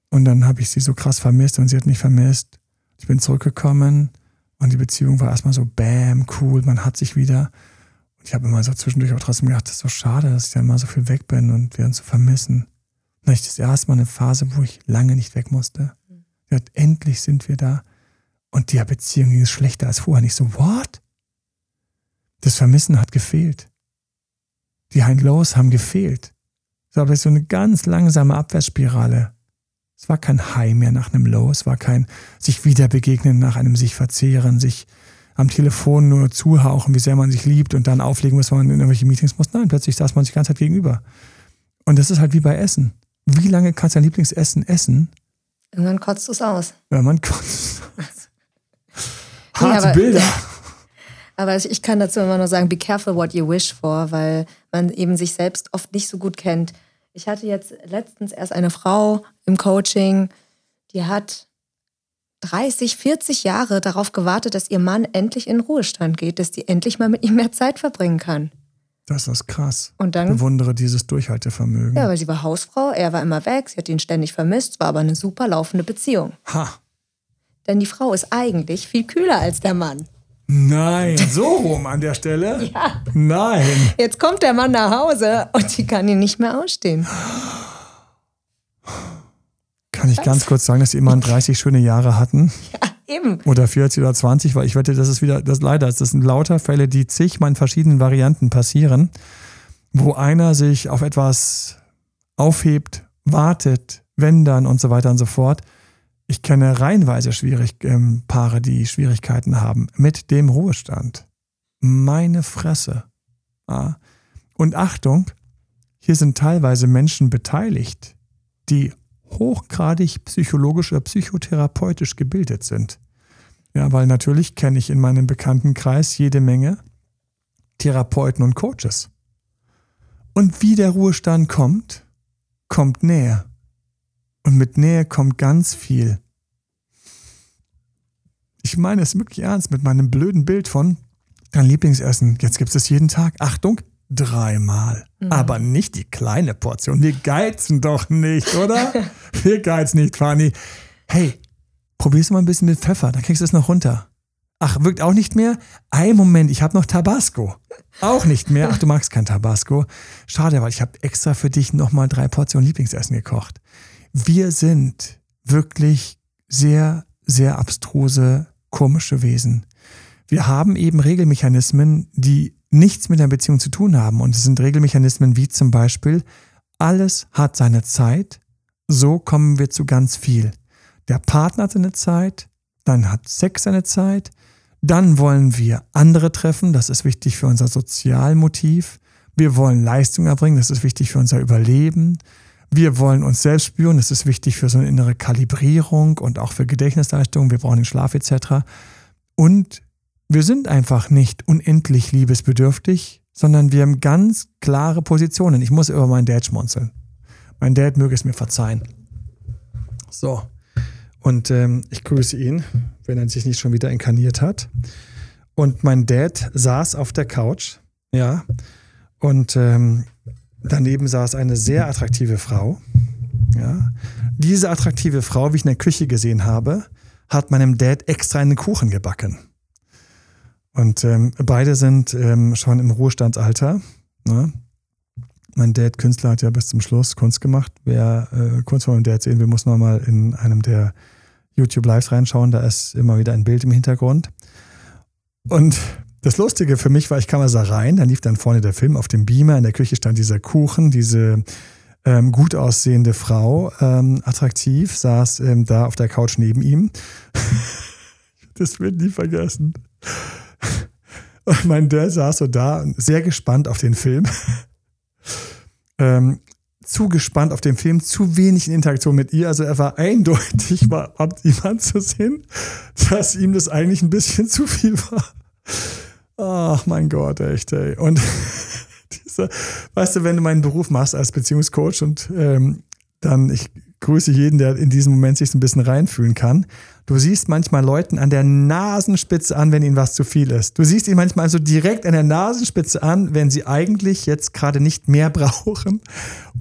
und dann habe ich sie so krass vermisst und sie hat mich vermisst. Ich bin zurückgekommen und die Beziehung war erstmal so bam, cool, man hat sich wieder. Und ich habe immer so zwischendurch auch trotzdem gedacht, das ist so schade, dass ich dann mal so viel weg bin und wir uns so vermissen. Und dann ich das erste Mal eine Phase, wo ich lange nicht weg musste. Hat, endlich sind wir da. Und die Beziehung ist schlechter als vorher. Nicht so, what? Das Vermissen hat gefehlt. Die High Lows haben gefehlt. Es war so eine ganz langsame Abwärtsspirale. Es war kein High mehr nach einem Low. Es war kein sich wieder begegnen nach einem sich verzehren, sich am Telefon nur zuhauchen, wie sehr man sich liebt und dann auflegen muss, wenn man in irgendwelche Meetings muss. Nein, plötzlich saß man sich die ganze Zeit gegenüber. Und das ist halt wie bei Essen. Wie lange kannst du dein Lieblingsessen essen, Irgendwann kotzt du es aus. wenn man kotzt? Nee, Harte aber- Bilder. Aber ich kann dazu immer nur sagen, be careful what you wish for, weil man eben sich selbst oft nicht so gut kennt. Ich hatte jetzt letztens erst eine Frau im Coaching, die hat 30, 40 Jahre darauf gewartet, dass ihr Mann endlich in den Ruhestand geht, dass die endlich mal mit ihm mehr Zeit verbringen kann. Das ist krass. Und dann, Bewundere dieses Durchhaltevermögen. ja, weil sie war Hausfrau, er war immer weg, sie hat ihn ständig vermisst, war aber eine super laufende Beziehung. Ha. Denn die Frau ist eigentlich viel kühler als der Mann. Nein, so rum an der Stelle? Ja. Nein. Jetzt kommt der Mann nach Hause und sie kann ihn nicht mehr ausstehen. Kann ich ganz kurz sagen, dass die immer 30 schöne Jahre hatten? Ja, eben. Oder 40 oder 20, weil ich wette, das ist wieder, das leider ist, das sind lauter Fälle, die zigmal in verschiedenen Varianten passieren, wo einer sich auf etwas aufhebt, wartet, wenn dann und so weiter und so fort. Ich kenne reihenweise schwierig, ähm, Paare, die Schwierigkeiten haben mit dem Ruhestand. Meine Fresse. Ja. Und Achtung, hier sind teilweise Menschen beteiligt, die hochgradig psychologisch oder psychotherapeutisch gebildet sind. Ja, weil natürlich kenne ich in meinem Bekanntenkreis jede Menge Therapeuten und Coaches. Und wie der Ruhestand kommt, kommt näher. Und mit Nähe kommt ganz viel. Ich meine es wirklich ernst mit meinem blöden Bild von dein Lieblingsessen. Jetzt gibt es jeden Tag. Achtung, dreimal. Mhm. Aber nicht die kleine Portion. Wir geizen doch nicht, oder? Wir geizen nicht, Fanny. Hey, probier's mal ein bisschen mit Pfeffer, dann kriegst du es noch runter. Ach, wirkt auch nicht mehr? Ein Moment, ich habe noch Tabasco. Auch nicht mehr. Ach, du magst kein Tabasco. Schade, weil ich habe extra für dich nochmal drei Portionen Lieblingsessen gekocht. Wir sind wirklich sehr, sehr abstruse, komische Wesen. Wir haben eben Regelmechanismen, die nichts mit der Beziehung zu tun haben. Und es sind Regelmechanismen wie zum Beispiel, alles hat seine Zeit, so kommen wir zu ganz viel. Der Partner hat seine Zeit, dann hat Sex seine Zeit, dann wollen wir andere treffen, das ist wichtig für unser Sozialmotiv. Wir wollen Leistung erbringen, das ist wichtig für unser Überleben. Wir wollen uns selbst spüren, das ist wichtig für so eine innere Kalibrierung und auch für Gedächtnisleistung. Wir brauchen den Schlaf etc. Und wir sind einfach nicht unendlich liebesbedürftig, sondern wir haben ganz klare Positionen. Ich muss über meinen Dad schmunzeln. Mein Dad möge es mir verzeihen. So. Und ähm, ich grüße ihn, wenn er sich nicht schon wieder inkarniert hat. Und mein Dad saß auf der Couch, ja, und ähm, daneben saß eine sehr attraktive Frau. Ja. Diese attraktive Frau, wie ich in der Küche gesehen habe, hat meinem Dad extra einen Kuchen gebacken. Und ähm, beide sind ähm, schon im Ruhestandsalter. Ne? Mein Dad, Künstler, hat ja bis zum Schluss Kunst gemacht. Wer äh, Kunst von meinem Dad sehen will, muss man mal in einem der YouTube Lives reinschauen. Da ist immer wieder ein Bild im Hintergrund. Und das Lustige für mich war, ich kam also rein, dann lief dann vorne der Film auf dem Beamer, in der Küche stand dieser Kuchen, diese ähm, gut aussehende Frau, ähm, attraktiv, saß ähm, da auf der Couch neben ihm. das wird nie vergessen. Und mein Dad saß so da, sehr gespannt auf den Film. ähm, zu gespannt auf den Film, zu wenig in Interaktion mit ihr. Also er war eindeutig, war ab ihm anzusehen, dass ihm das eigentlich ein bisschen zu viel war. Ach mein Gott, echt, ey. Und dieser, weißt du, wenn du meinen Beruf machst als Beziehungscoach und ähm, dann, ich grüße jeden, der in diesem Moment sich so ein bisschen reinfühlen kann. Du siehst manchmal Leuten an der Nasenspitze an, wenn ihnen was zu viel ist. Du siehst ihnen manchmal so direkt an der Nasenspitze an, wenn sie eigentlich jetzt gerade nicht mehr brauchen.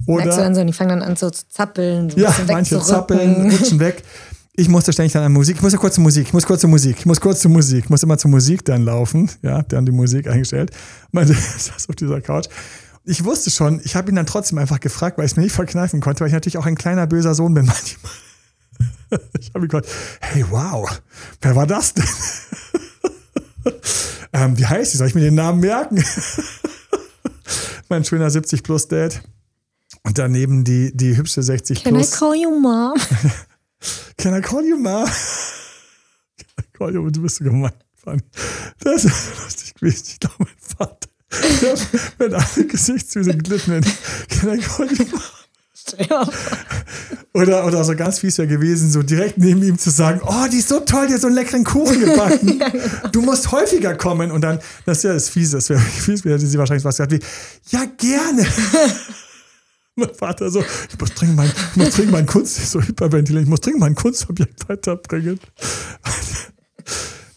Oder Merkst du dann so, die fangen dann an so zu zappeln. So ja, manche zappeln, rutschen weg. Ich musste ständig dann an Musik. Ich muss ja kurz zur Musik. Ich muss kurz zur Musik. Ich muss kurz zur Musik. Ich muss immer zur Musik dann laufen. Ja, dann die Musik eingestellt. Man saß auf dieser Couch ich wusste schon, ich habe ihn dann trotzdem einfach gefragt, weil ich es mir nicht verkneifen konnte, weil ich natürlich auch ein kleiner böser Sohn bin manchmal. Ich habe ihn gefragt, hey, wow, wer war das denn? ähm, wie heißt sie? Soll ich mir den Namen merken? mein schöner 70 plus Dad. Und daneben die, die hübsche 60 Can plus. Can I call you mom? Can I call you mom? Can I call you, du bist so gemein. Das ist lustig gewesen. Ich glaube, mein Vater wenn alle Gesichtszüge geglitten oder, oder so ganz fies ja gewesen, so direkt neben ihm zu sagen, oh, die ist so toll, die hat so einen leckeren Kuchen gebacken. ja, genau. Du musst häufiger kommen. Und dann, das ist ja das Fiese, das wäre fies, hätte sie wahrscheinlich was gesagt wie, ja, gerne. Mein Vater so, ich muss dringend mein, ich muss dringend mein Kunst, so hyperventilieren, ich muss dringend mein Kunstobjekt weiterbringen.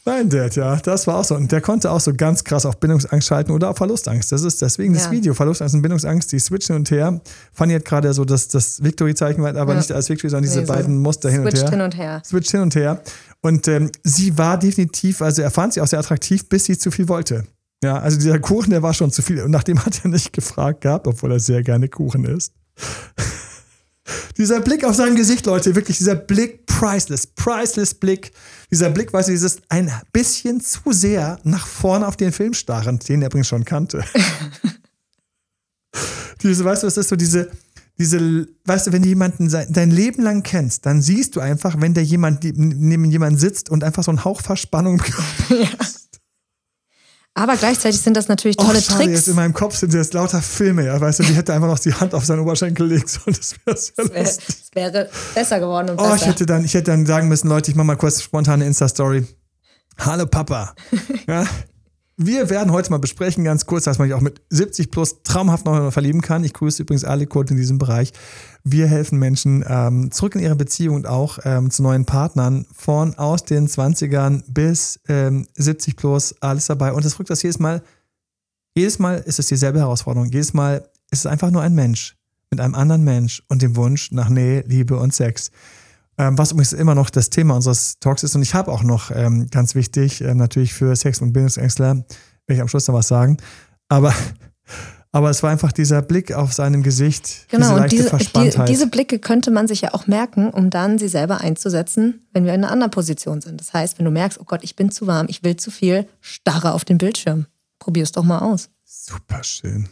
Nein, Dad, ja, das war auch so. Und der konnte auch so ganz krass auf Bindungsangst schalten oder auf Verlustangst. Das ist deswegen das Video. Verlustangst und Bindungsangst, die switchen und her. Fanny hat gerade so das, das Victory-Zeichen, aber ja. nicht als Victory, sondern diese nee, so beiden Muster hin und her. hin und her. Switcht hin und her. Und ähm, sie war definitiv, also er fand sie auch sehr attraktiv, bis sie zu viel wollte. Ja, also dieser Kuchen, der war schon zu viel. Und nachdem hat er nicht gefragt gehabt, obwohl er sehr gerne Kuchen isst. Dieser Blick auf sein Gesicht, Leute, wirklich dieser Blick, priceless, priceless Blick. Dieser Blick, weißt du, dieses ein bisschen zu sehr nach vorne auf den Film starren, den er übrigens schon kannte. diese, weißt du, was ist so diese, diese, weißt du, wenn du jemanden dein Leben lang kennst, dann siehst du einfach, wenn der jemand neben jemandem sitzt und einfach so ein Hauch Verspannung ja. Aber gleichzeitig sind das natürlich tolle oh, schade, Tricks. Jetzt in meinem Kopf sind jetzt lauter Filme, ja, weißt du, die hätte einfach noch die Hand auf seinen Oberschenkel gelegt sollen. Das, das, wär, das wäre besser geworden. Und oh, besser. ich hätte dann, ich hätte dann sagen müssen, Leute, ich mache mal kurz spontane Insta-Story. Hallo Papa. ja, wir werden heute mal besprechen, ganz kurz, dass man sich auch mit 70 plus traumhaft noch verlieben kann. Ich grüße übrigens alle kurz in diesem Bereich. Wir helfen Menschen ähm, zurück in ihre Beziehung und auch ähm, zu neuen Partnern von aus den 20ern bis ähm, 70 plus, alles dabei. Und das rückt das jedes Mal, jedes Mal ist es dieselbe Herausforderung. Jedes Mal ist es einfach nur ein Mensch mit einem anderen Mensch und dem Wunsch nach Nähe, Liebe und Sex. Ähm, was übrigens immer noch das Thema unseres Talks ist. Und ich habe auch noch ähm, ganz wichtig, äh, natürlich für Sex- und Bildungsängstler, werde ich am Schluss noch was sagen. Aber, aber es war einfach dieser Blick auf seinem Gesicht. Genau, diese und diese, die, diese Blicke könnte man sich ja auch merken, um dann sie selber einzusetzen, wenn wir in einer anderen Position sind. Das heißt, wenn du merkst, oh Gott, ich bin zu warm, ich will zu viel, starre auf den Bildschirm. Probier es doch mal aus. Super schön.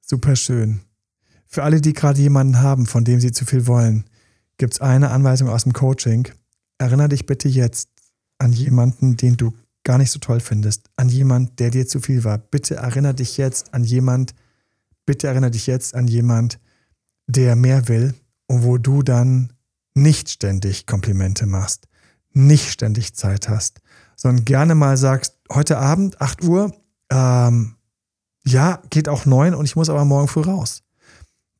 Super schön. Für alle, die gerade jemanden haben, von dem sie zu viel wollen, gibt es eine Anweisung aus dem Coaching. Erinnere dich bitte jetzt an jemanden, den du gar nicht so toll findest, an jemanden, der dir zu viel war. Bitte erinnere dich jetzt an jemand, bitte erinnere dich jetzt an jemand, der mehr will und wo du dann nicht ständig Komplimente machst, nicht ständig Zeit hast, sondern gerne mal sagst, heute Abend, 8 Uhr, ähm, ja, geht auch 9 und ich muss aber morgen früh raus.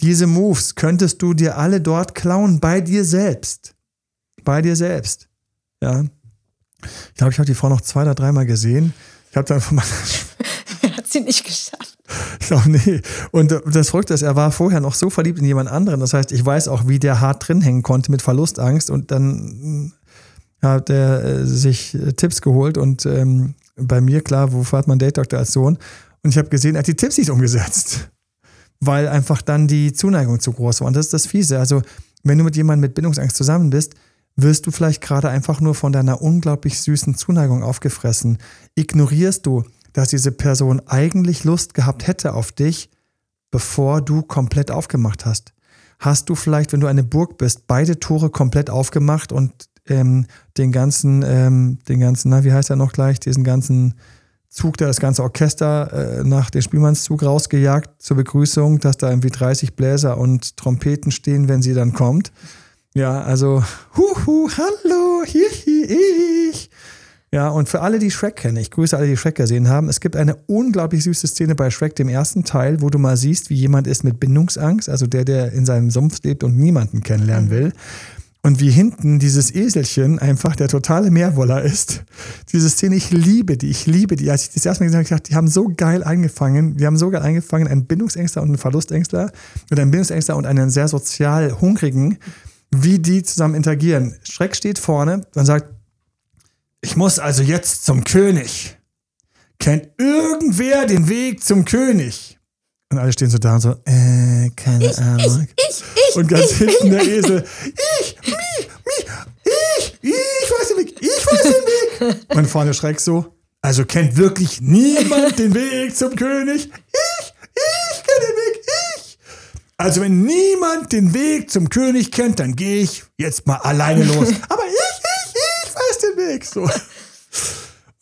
Diese Moves könntest du dir alle dort klauen bei dir selbst. Bei dir selbst. Ja. Ich glaube, ich habe die Frau noch zwei oder dreimal gesehen. Ich habe dann von meiner. Hat sie nicht geschafft. Ich glaube, nee. Und das Verrückte ist, er war vorher noch so verliebt in jemand anderen. Das heißt, ich weiß auch, wie der hart drin hängen konnte mit Verlustangst. Und dann hat er äh, sich äh, Tipps geholt und ähm, bei mir, klar, wofür hat man Date Doktor als Sohn? Und ich habe gesehen, er hat die Tipps nicht umgesetzt weil einfach dann die Zuneigung zu groß war. Und das ist das Fiese. Also, wenn du mit jemandem mit Bindungsangst zusammen bist, wirst du vielleicht gerade einfach nur von deiner unglaublich süßen Zuneigung aufgefressen. Ignorierst du, dass diese Person eigentlich Lust gehabt hätte auf dich, bevor du komplett aufgemacht hast? Hast du vielleicht, wenn du eine Burg bist, beide Tore komplett aufgemacht und ähm, den ganzen, ähm, den ganzen, na, wie heißt er noch gleich, diesen ganzen Zug da das ganze Orchester äh, nach dem Spielmannszug rausgejagt zur Begrüßung, dass da irgendwie 30 Bläser und Trompeten stehen, wenn sie dann kommt. Ja, also, huhu, hallo, hier, hier, ich. Ja, und für alle, die Shrek kennen, ich grüße alle, die Shrek gesehen haben, es gibt eine unglaublich süße Szene bei Shrek, dem ersten Teil, wo du mal siehst, wie jemand ist mit Bindungsangst, also der, der in seinem Sumpf lebt und niemanden kennenlernen will. Und wie hinten dieses Eselchen einfach der totale Meerwoller ist. Diese Szene, ich liebe die, ich liebe die. Als ich das erste Mal gesehen habe, ich gedacht, die haben so geil eingefangen. Die haben so geil eingefangen, einen Bindungsängster und einen Verlustängster oder einen Bindungsängster und einen sehr sozial hungrigen, wie die zusammen interagieren. Schreck steht vorne und sagt, ich muss also jetzt zum König. Kennt irgendwer den Weg zum König? Und alle stehen so da und so, äh, keine ich, Ahnung. Ich, ich, ich, und ganz hinten der Esel, ich, mi, mi, ich, ich weiß den Weg, ich weiß den Weg. Und vorne Schreck so, also kennt wirklich niemand den Weg zum König? Ich, ich kenne den Weg, ich. Also wenn niemand den Weg zum König kennt, dann gehe ich jetzt mal alleine los. Aber ich, ich, ich weiß den Weg. So.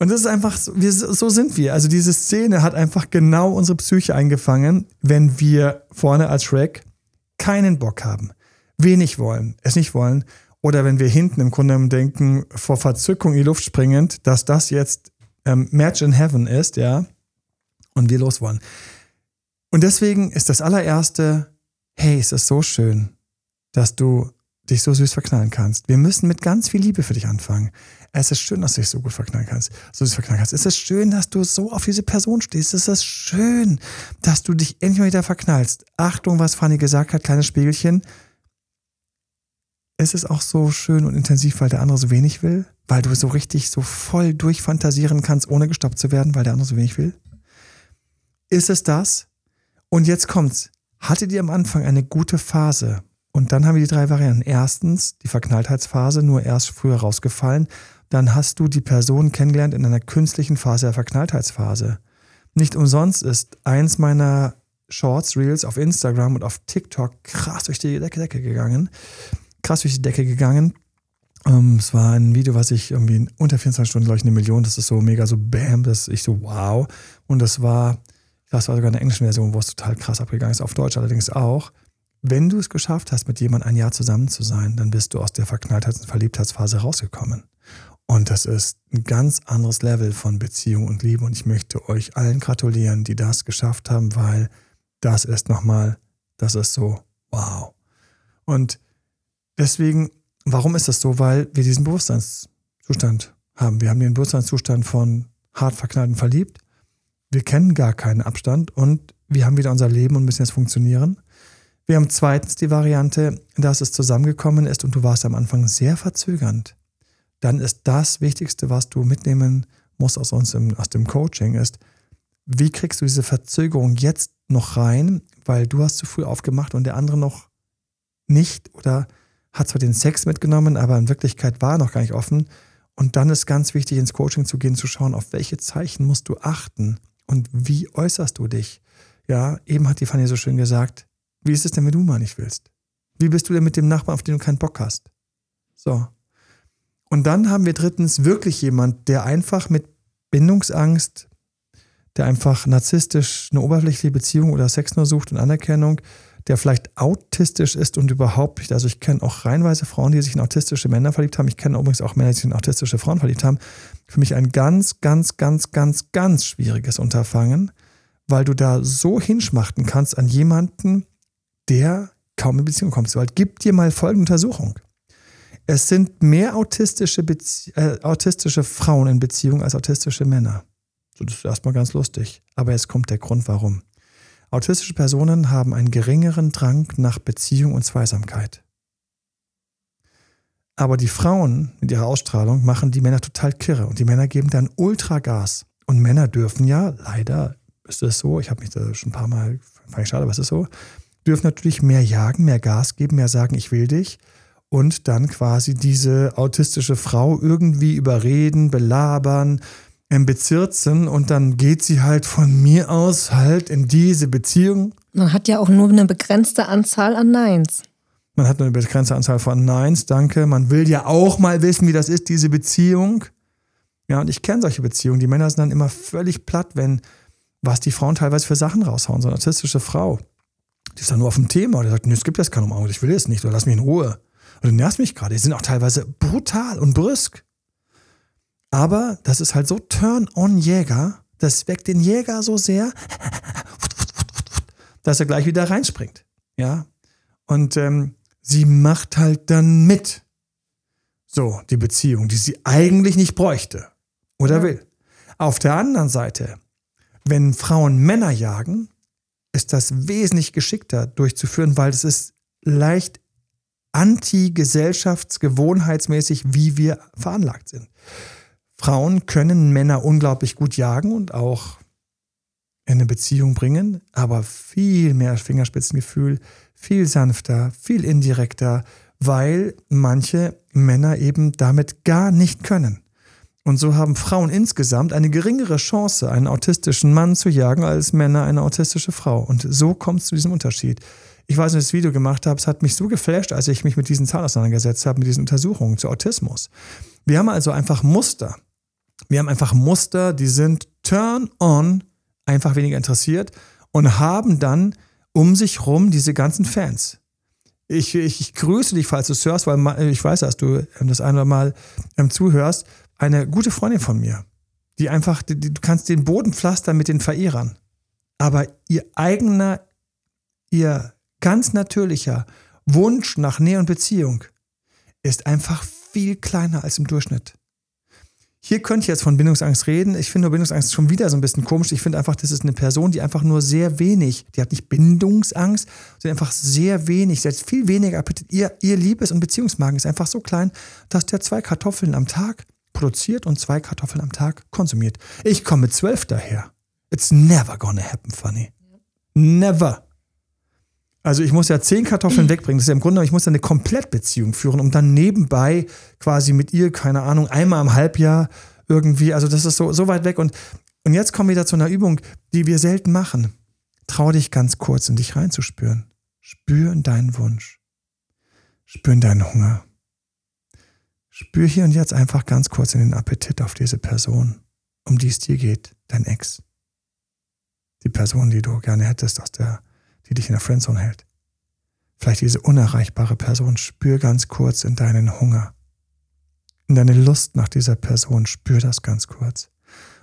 Und das ist einfach, so, wir, so sind wir. Also diese Szene hat einfach genau unsere Psyche eingefangen, wenn wir vorne als Shrek keinen Bock haben, wenig wollen, es nicht wollen. Oder wenn wir hinten im Grunde denken, vor Verzückung in die Luft springend, dass das jetzt ähm, Match in Heaven ist, ja, und wir los wollen. Und deswegen ist das allererste, hey, es ist so schön, dass du dich so süß verknallen kannst. Wir müssen mit ganz viel Liebe für dich anfangen. Es ist schön, dass du dich so gut verknallen kannst. So süß verknallen kannst. Es ist schön, dass du so auf diese Person stehst. Es ist schön, dass du dich endlich mal wieder verknallst. Achtung, was Fanny gesagt hat, kleines Spiegelchen. Es ist auch so schön und intensiv, weil der andere so wenig will. Weil du so richtig so voll durchfantasieren kannst, ohne gestoppt zu werden, weil der andere so wenig will. Ist es das? Und jetzt kommt's. Hattet ihr am Anfang eine gute Phase, Und dann haben wir die drei Varianten. Erstens, die Verknalltheitsphase, nur erst früher rausgefallen. Dann hast du die Person kennengelernt in einer künstlichen Phase der Verknalltheitsphase. Nicht umsonst ist eins meiner Shorts, Reels auf Instagram und auf TikTok krass durch die Decke, Decke gegangen. Krass durch die Decke gegangen. Ähm, es war ein Video, was ich irgendwie in unter 24 Stunden, glaube ich, eine Million, das ist so mega so bam, das ist ich so wow. Und das war, das war sogar eine englische Version, wo es total krass abgegangen ist, auf Deutsch allerdings auch. Wenn du es geschafft hast, mit jemandem ein Jahr zusammen zu sein, dann bist du aus der Verknalltheits- und Verliebtheitsphase rausgekommen. Und das ist ein ganz anderes Level von Beziehung und Liebe. Und ich möchte euch allen gratulieren, die das geschafft haben, weil das ist nochmal, das ist so, wow. Und deswegen, warum ist das so? Weil wir diesen Bewusstseinszustand haben. Wir haben den Bewusstseinszustand von hart verknallt und verliebt. Wir kennen gar keinen Abstand und wir haben wieder unser Leben und müssen jetzt funktionieren. Wir haben zweitens die Variante, dass es zusammengekommen ist und du warst am Anfang sehr verzögernd. Dann ist das Wichtigste, was du mitnehmen musst aus uns im, aus dem Coaching, ist, wie kriegst du diese Verzögerung jetzt noch rein, weil du hast zu früh aufgemacht und der andere noch nicht oder hat zwar den Sex mitgenommen, aber in Wirklichkeit war er noch gar nicht offen. Und dann ist ganz wichtig, ins Coaching zu gehen, zu schauen, auf welche Zeichen musst du achten und wie äußerst du dich. Ja, eben hat die Fanny so schön gesagt, wie ist es denn, wenn du mal nicht willst? Wie bist du denn mit dem Nachbarn, auf den du keinen Bock hast? So. Und dann haben wir drittens wirklich jemand, der einfach mit Bindungsangst, der einfach narzisstisch eine oberflächliche Beziehung oder Sex nur sucht und Anerkennung, der vielleicht autistisch ist und überhaupt nicht. Also ich kenne auch reinweise Frauen, die sich in autistische Männer verliebt haben. Ich kenne übrigens auch Männer, die sich in autistische Frauen verliebt haben. Für mich ein ganz, ganz, ganz, ganz, ganz schwieriges Unterfangen, weil du da so hinschmachten kannst an jemanden, der kaum in Beziehung kommt. So halt, gib dir mal folgende Untersuchung. Es sind mehr autistische, Bezie äh, autistische Frauen in Beziehung als autistische Männer. So, das ist erstmal ganz lustig. Aber jetzt kommt der Grund, warum. Autistische Personen haben einen geringeren Drang nach Beziehung und Zweisamkeit. Aber die Frauen mit ihrer Ausstrahlung machen die Männer total kirre und die Männer geben dann Ultragas. Und Männer dürfen ja, leider ist es so, ich habe mich da schon ein paar Mal, fand ich schade, aber es ist so, dürfen natürlich mehr jagen, mehr Gas geben, mehr sagen, ich will dich. Und dann quasi diese autistische Frau irgendwie überreden, belabern, bezirzen und dann geht sie halt von mir aus halt in diese Beziehung. Man hat ja auch nur eine begrenzte Anzahl an Neins. Man hat nur eine begrenzte Anzahl von Neins, danke. Man will ja auch mal wissen, wie das ist, diese Beziehung. Ja, und ich kenne solche Beziehungen. Die Männer sind dann immer völlig platt, wenn, was die Frauen teilweise für Sachen raushauen. So eine autistische Frau. Die ist dann nur auf dem Thema und sagt, nee, es gibt jetzt keine Umarmung, ich will jetzt nicht, oder lass mich in Ruhe. Und du nervst mich gerade. Die sind auch teilweise brutal und brüsk. Aber das ist halt so Turn-on-Jäger, das weckt den Jäger so sehr, dass er gleich wieder reinspringt. Ja. Und ähm, sie macht halt dann mit. So, die Beziehung, die sie eigentlich nicht bräuchte oder ja. will. Auf der anderen Seite, wenn Frauen Männer jagen, ist das wesentlich geschickter durchzuführen, weil es ist leicht anti-gesellschaftsgewohnheitsmäßig, wie wir veranlagt sind. Frauen können Männer unglaublich gut jagen und auch in eine Beziehung bringen, aber viel mehr Fingerspitzengefühl, viel sanfter, viel indirekter, weil manche Männer eben damit gar nicht können. Und so haben Frauen insgesamt eine geringere Chance, einen autistischen Mann zu jagen, als Männer eine autistische Frau. Und so kommt es zu diesem Unterschied. Ich weiß, als ich das Video gemacht habe, es hat mich so geflasht, als ich mich mit diesen Zahlen auseinandergesetzt habe, mit diesen Untersuchungen zu Autismus. Wir haben also einfach Muster. Wir haben einfach Muster, die sind turn on, einfach weniger interessiert und haben dann um sich rum diese ganzen Fans. Ich, ich, ich grüße dich, falls du es hörst, weil ich weiß, dass du das eine oder mal ähm, zuhörst eine gute Freundin von mir, die einfach, die, du kannst den Boden pflastern mit den Verehrern, aber ihr eigener, ihr ganz natürlicher Wunsch nach Nähe und Beziehung ist einfach viel kleiner als im Durchschnitt. Hier könnte ich jetzt von Bindungsangst reden. Ich finde Bindungsangst schon wieder so ein bisschen komisch. Ich finde einfach, das ist eine Person, die einfach nur sehr wenig, die hat nicht Bindungsangst, sondern einfach sehr wenig, hat viel weniger Appetit. Ihr, ihr Liebes- und Beziehungsmagen ist einfach so klein, dass der zwei Kartoffeln am Tag produziert und zwei Kartoffeln am Tag konsumiert. Ich komme mit zwölf daher. It's never gonna happen, Funny. Never. Also ich muss ja zehn Kartoffeln wegbringen. Das ist ja im Grunde, ich muss ja eine Komplettbeziehung führen, um dann nebenbei quasi mit ihr, keine Ahnung, einmal im Halbjahr irgendwie, also das ist so, so weit weg. Und, und jetzt kommen wir wieder zu einer Übung, die wir selten machen. Trau dich ganz kurz in dich reinzuspüren. Spür in deinen Wunsch. Spür in deinen Hunger. Spür hier und jetzt einfach ganz kurz in den Appetit auf diese Person, um die es dir geht, dein Ex. Die Person, die du gerne hättest, aus der die dich in der Friendzone hält. Vielleicht diese unerreichbare Person, spür ganz kurz in deinen Hunger, in deine Lust nach dieser Person, spür das ganz kurz.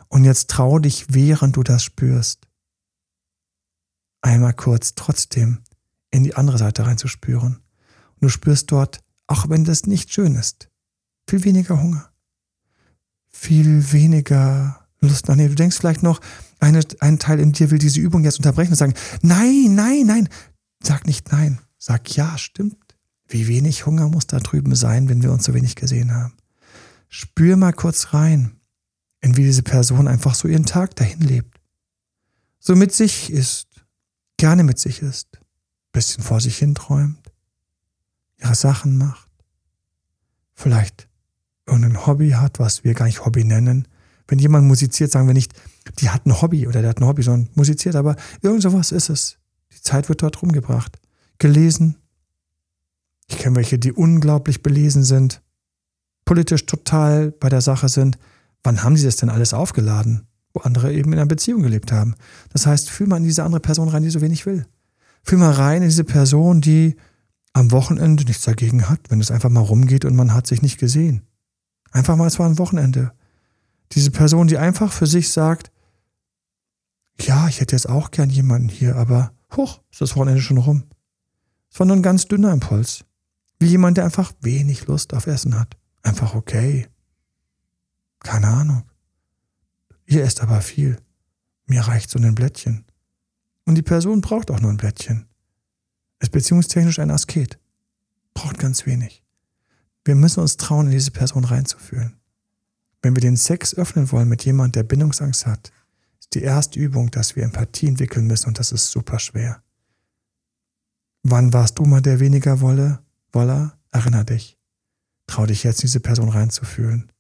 Und jetzt trau dich, während du das spürst, einmal kurz trotzdem in die andere Seite reinzuspüren. Und du spürst dort, auch wenn das nicht schön ist, viel weniger Hunger, viel weniger Lust nach. Nee, du denkst vielleicht noch, eine, ein Teil in dir will diese Übung jetzt unterbrechen und sagen, nein, nein, nein. Sag nicht nein. Sag ja, stimmt. Wie wenig Hunger muss da drüben sein, wenn wir uns so wenig gesehen haben. Spür mal kurz rein, in wie diese Person einfach so ihren Tag dahin lebt. So mit sich ist, gerne mit sich ist, bisschen vor sich hin träumt, ihre Sachen macht, vielleicht irgendein Hobby hat, was wir gar nicht Hobby nennen. Wenn jemand musiziert, sagen wir nicht, die hat ein Hobby oder der hat ein Hobby, sondern musiziert, aber irgend sowas ist es. Die Zeit wird dort rumgebracht. Gelesen. Ich kenne welche, die unglaublich belesen sind, politisch total bei der Sache sind. Wann haben sie das denn alles aufgeladen? Wo andere eben in einer Beziehung gelebt haben. Das heißt, fühl mal in diese andere Person rein, die so wenig will. Fühl mal rein in diese Person, die am Wochenende nichts dagegen hat, wenn es einfach mal rumgeht und man hat sich nicht gesehen. Einfach mal, es war ein Wochenende. Diese Person, die einfach für sich sagt, ja, ich hätte jetzt auch gern jemanden hier, aber hoch, ist das Wochenende schon rum. Es war nur ein ganz dünner Impuls. Wie jemand, der einfach wenig Lust auf Essen hat. Einfach okay. Keine Ahnung. Ihr esst aber viel. Mir reicht so ein Blättchen. Und die Person braucht auch nur ein Blättchen. Ist beziehungstechnisch ein Asket. Braucht ganz wenig. Wir müssen uns trauen, in diese Person reinzufühlen. Wenn wir den Sex öffnen wollen mit jemandem, der Bindungsangst hat, ist die erste Übung, dass wir Empathie entwickeln müssen und das ist super schwer. Wann warst du mal der weniger Wolle? Woller? Erinner dich. Trau dich jetzt, diese Person reinzufühlen.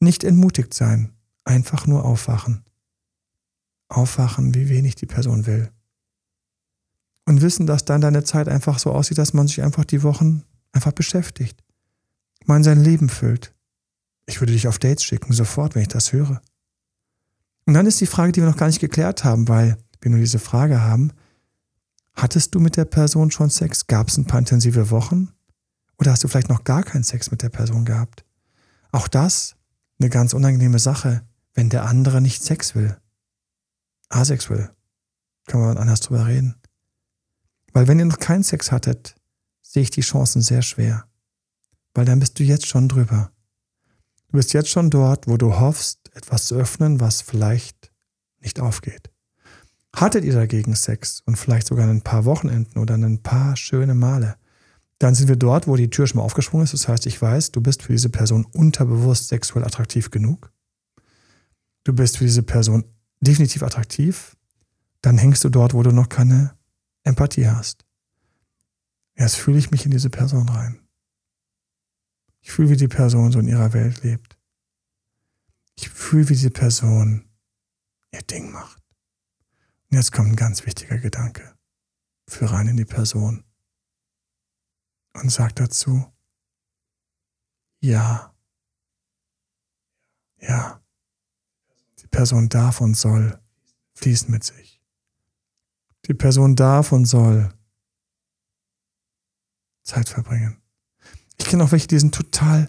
Nicht entmutigt sein, einfach nur aufwachen. Aufwachen, wie wenig die Person will. Und wissen, dass dann deine Zeit einfach so aussieht, dass man sich einfach die Wochen einfach beschäftigt. Man sein Leben füllt. Ich würde dich auf Dates schicken, sofort, wenn ich das höre. Und dann ist die Frage, die wir noch gar nicht geklärt haben, weil wir nur diese Frage haben. Hattest du mit der Person schon Sex? Gab es ein paar intensive Wochen? Oder hast du vielleicht noch gar keinen Sex mit der Person gehabt? Auch das eine ganz unangenehme Sache, wenn der andere nicht Sex will. Asex will. Können wir anders drüber reden. Weil wenn ihr noch keinen Sex hattet, sehe ich die Chancen sehr schwer. Weil dann bist du jetzt schon drüber. Du bist jetzt schon dort, wo du hoffst, etwas zu öffnen, was vielleicht nicht aufgeht. Hattet ihr dagegen Sex und vielleicht sogar ein paar Wochenenden oder ein paar schöne Male, dann sind wir dort, wo die Tür schon mal aufgesprungen ist. Das heißt, ich weiß, du bist für diese Person unterbewusst sexuell attraktiv genug. Du bist für diese Person definitiv attraktiv. Dann hängst du dort, wo du noch keine Empathie hast. Jetzt fühle ich mich in diese Person rein. Ich fühle, wie die Person so in ihrer Welt lebt. Ich fühle, wie diese Person ihr Ding macht. Und jetzt kommt ein ganz wichtiger Gedanke. Führ rein in die Person und sag dazu, ja, ja, die Person darf und soll fließen mit sich. Die Person darf und soll Zeit verbringen. Ich kenne auch welche, die sind total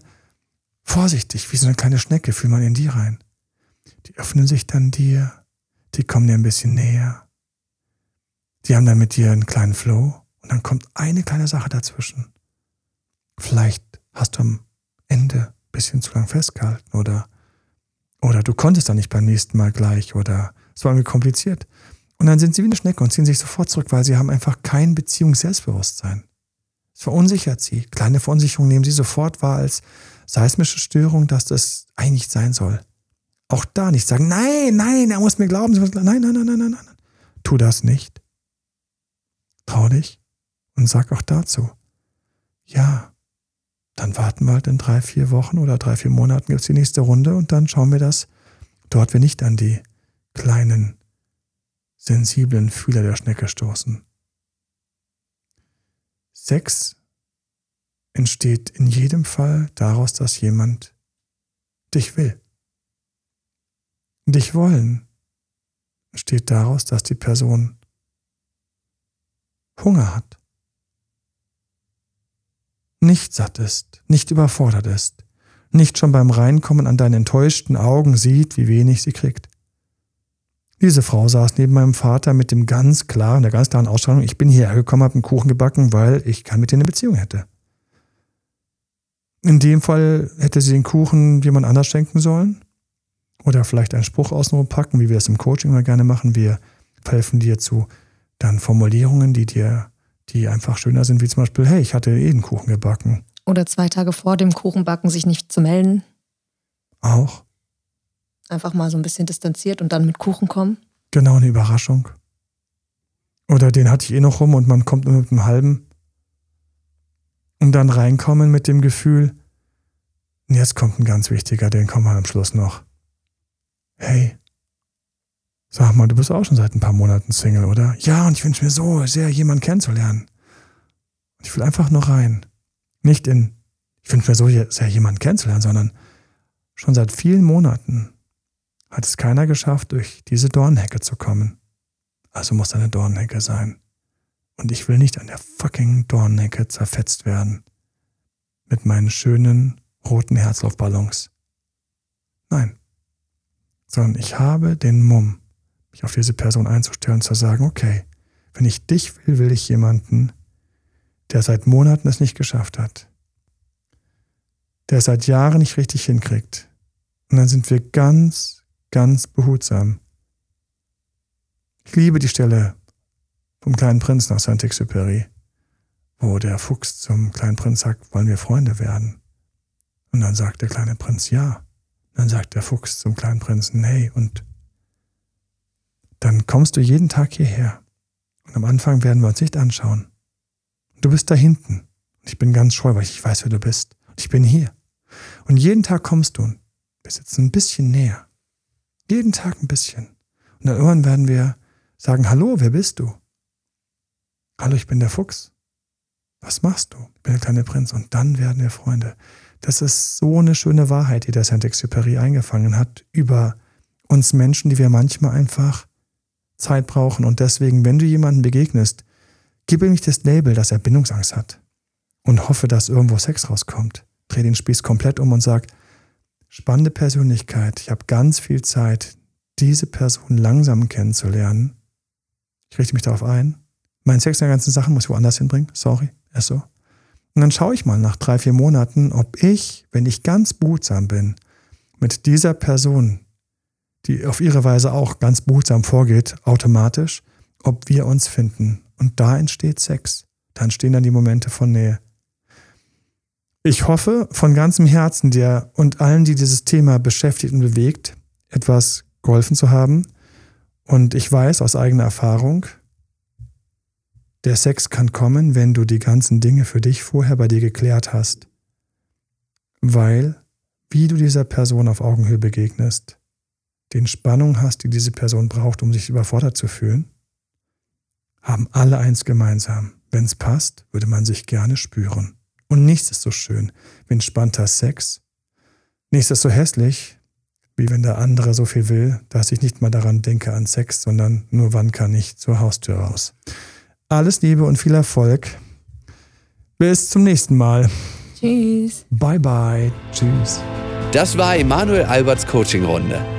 vorsichtig, wie so eine kleine Schnecke, fühlt man in die rein. Die öffnen sich dann dir, die kommen dir ein bisschen näher. Die haben dann mit dir einen kleinen Flow und dann kommt eine kleine Sache dazwischen. Vielleicht hast du am Ende ein bisschen zu lang festgehalten oder, oder du konntest dann nicht beim nächsten Mal gleich oder es war irgendwie kompliziert. Und dann sind sie wie eine Schnecke und ziehen sich sofort zurück, weil sie haben einfach kein Beziehungsselbstbewusstsein. Es verunsichert sie. Kleine Verunsicherung nehmen sie sofort wahr als seismische Störung, dass das eigentlich sein soll. Auch da nicht sagen, nein, nein, er muss mir glauben. Nein, nein, nein, nein, nein, nein. Tu das nicht. Trau dich und sag auch dazu, ja, dann warten wir halt in drei, vier Wochen oder drei, vier Monaten gibt es die nächste Runde und dann schauen wir, dass dort wir nicht an die kleinen, sensiblen Fühler der Schnecke stoßen. Sex entsteht in jedem Fall daraus, dass jemand dich will. Dich wollen entsteht daraus, dass die Person Hunger hat, nicht satt ist, nicht überfordert ist, nicht schon beim Reinkommen an deinen enttäuschten Augen sieht, wie wenig sie kriegt. Diese Frau saß neben meinem Vater mit dem ganz klaren, der ganz klaren Ausstrahlung, ich bin hierher gekommen, habe einen Kuchen gebacken, weil ich kann mit dir eine Beziehung hätte. In dem Fall hätte sie den Kuchen jemand anders schenken sollen. Oder vielleicht einen Spruch außenrum packen, wie wir es im Coaching immer gerne machen. Wir helfen dir zu dann Formulierungen, die dir, die einfach schöner sind, wie zum Beispiel, hey, ich hatte eh einen Kuchen gebacken. Oder zwei Tage vor dem Kuchenbacken sich nicht zu melden. Auch. Einfach mal so ein bisschen distanziert und dann mit Kuchen kommen. Genau, eine Überraschung. Oder den hatte ich eh noch rum und man kommt nur mit einem halben und dann reinkommen mit dem Gefühl, jetzt kommt ein ganz wichtiger, den kommen wir am Schluss noch. Hey, sag mal, du bist auch schon seit ein paar Monaten Single, oder? Ja, und ich wünsche mir so sehr, jemanden kennenzulernen. Ich will einfach nur rein. Nicht in, ich wünsche mir so sehr, jemanden kennenzulernen, sondern schon seit vielen Monaten hat es keiner geschafft, durch diese Dornhecke zu kommen. Also muss eine Dornhecke sein. Und ich will nicht an der fucking Dornnecke zerfetzt werden. Mit meinen schönen roten Herzlaufballons. Nein. Sondern ich habe den Mumm, mich auf diese Person einzustellen und zu sagen, okay, wenn ich dich will, will ich jemanden, der seit Monaten es nicht geschafft hat. Der seit Jahren nicht richtig hinkriegt. Und dann sind wir ganz, ganz behutsam. Ich liebe die Stelle vom kleinen Prinz nach Saint-Exupéry, wo der Fuchs zum kleinen Prinz sagt, wollen wir Freunde werden? Und dann sagt der kleine Prinz ja. Dann sagt der Fuchs zum kleinen Prinzen, nee, und dann kommst du jeden Tag hierher. Und am Anfang werden wir uns nicht anschauen. Du bist da hinten. Und ich bin ganz scheu, weil ich weiß, wer du bist. Ich bin hier. Und jeden Tag kommst du und bist jetzt ein bisschen näher. Jeden Tag ein bisschen. Und dann irgendwann werden wir sagen, hallo, wer bist du? Hallo, ich bin der Fuchs. Was machst du? Ich bin der kleine Prinz. Und dann werden wir Freunde. Das ist so eine schöne Wahrheit, die der Saint-Exupéry eingefangen hat über uns Menschen, die wir manchmal einfach Zeit brauchen. Und deswegen, wenn du jemanden begegnest, gib ihm nicht das Label, dass er Bindungsangst hat und hoffe, dass irgendwo Sex rauskommt. Dreh den Spieß komplett um und sag, spannende Persönlichkeit, ich habe ganz viel Zeit, diese Person langsam kennenzulernen. Ich richte mich darauf ein mein Sex in der ganzen Sache muss ich woanders hinbringen. Sorry, ist so. Und dann schaue ich mal nach drei, vier Monaten, ob ich, wenn ich ganz behutsam bin, mit dieser Person, die auf ihre Weise auch ganz behutsam vorgeht, automatisch, ob wir uns finden. Und da entsteht Sex. Da entstehen dann die Momente von Nähe. Ich hoffe von ganzem Herzen dir und allen, die dieses Thema beschäftigt und bewegt, etwas geholfen zu haben. Und ich weiß aus eigener Erfahrung, der Sex kann kommen, wenn du die ganzen Dinge für dich vorher bei dir geklärt hast. Weil, wie du dieser Person auf Augenhöhe begegnest, den Spannung hast, die diese Person braucht, um sich überfordert zu fühlen, haben alle eins gemeinsam. Wenn es passt, würde man sich gerne spüren. Und nichts ist so schön wie entspannter Sex. Nichts ist so hässlich, wie wenn der andere so viel will, dass ich nicht mal daran denke an Sex, sondern nur wann kann ich zur Haustür raus. Alles Liebe und viel Erfolg. Bis zum nächsten Mal. Tschüss. Bye bye. Tschüss. Das war Emanuel Alberts Coaching-Runde.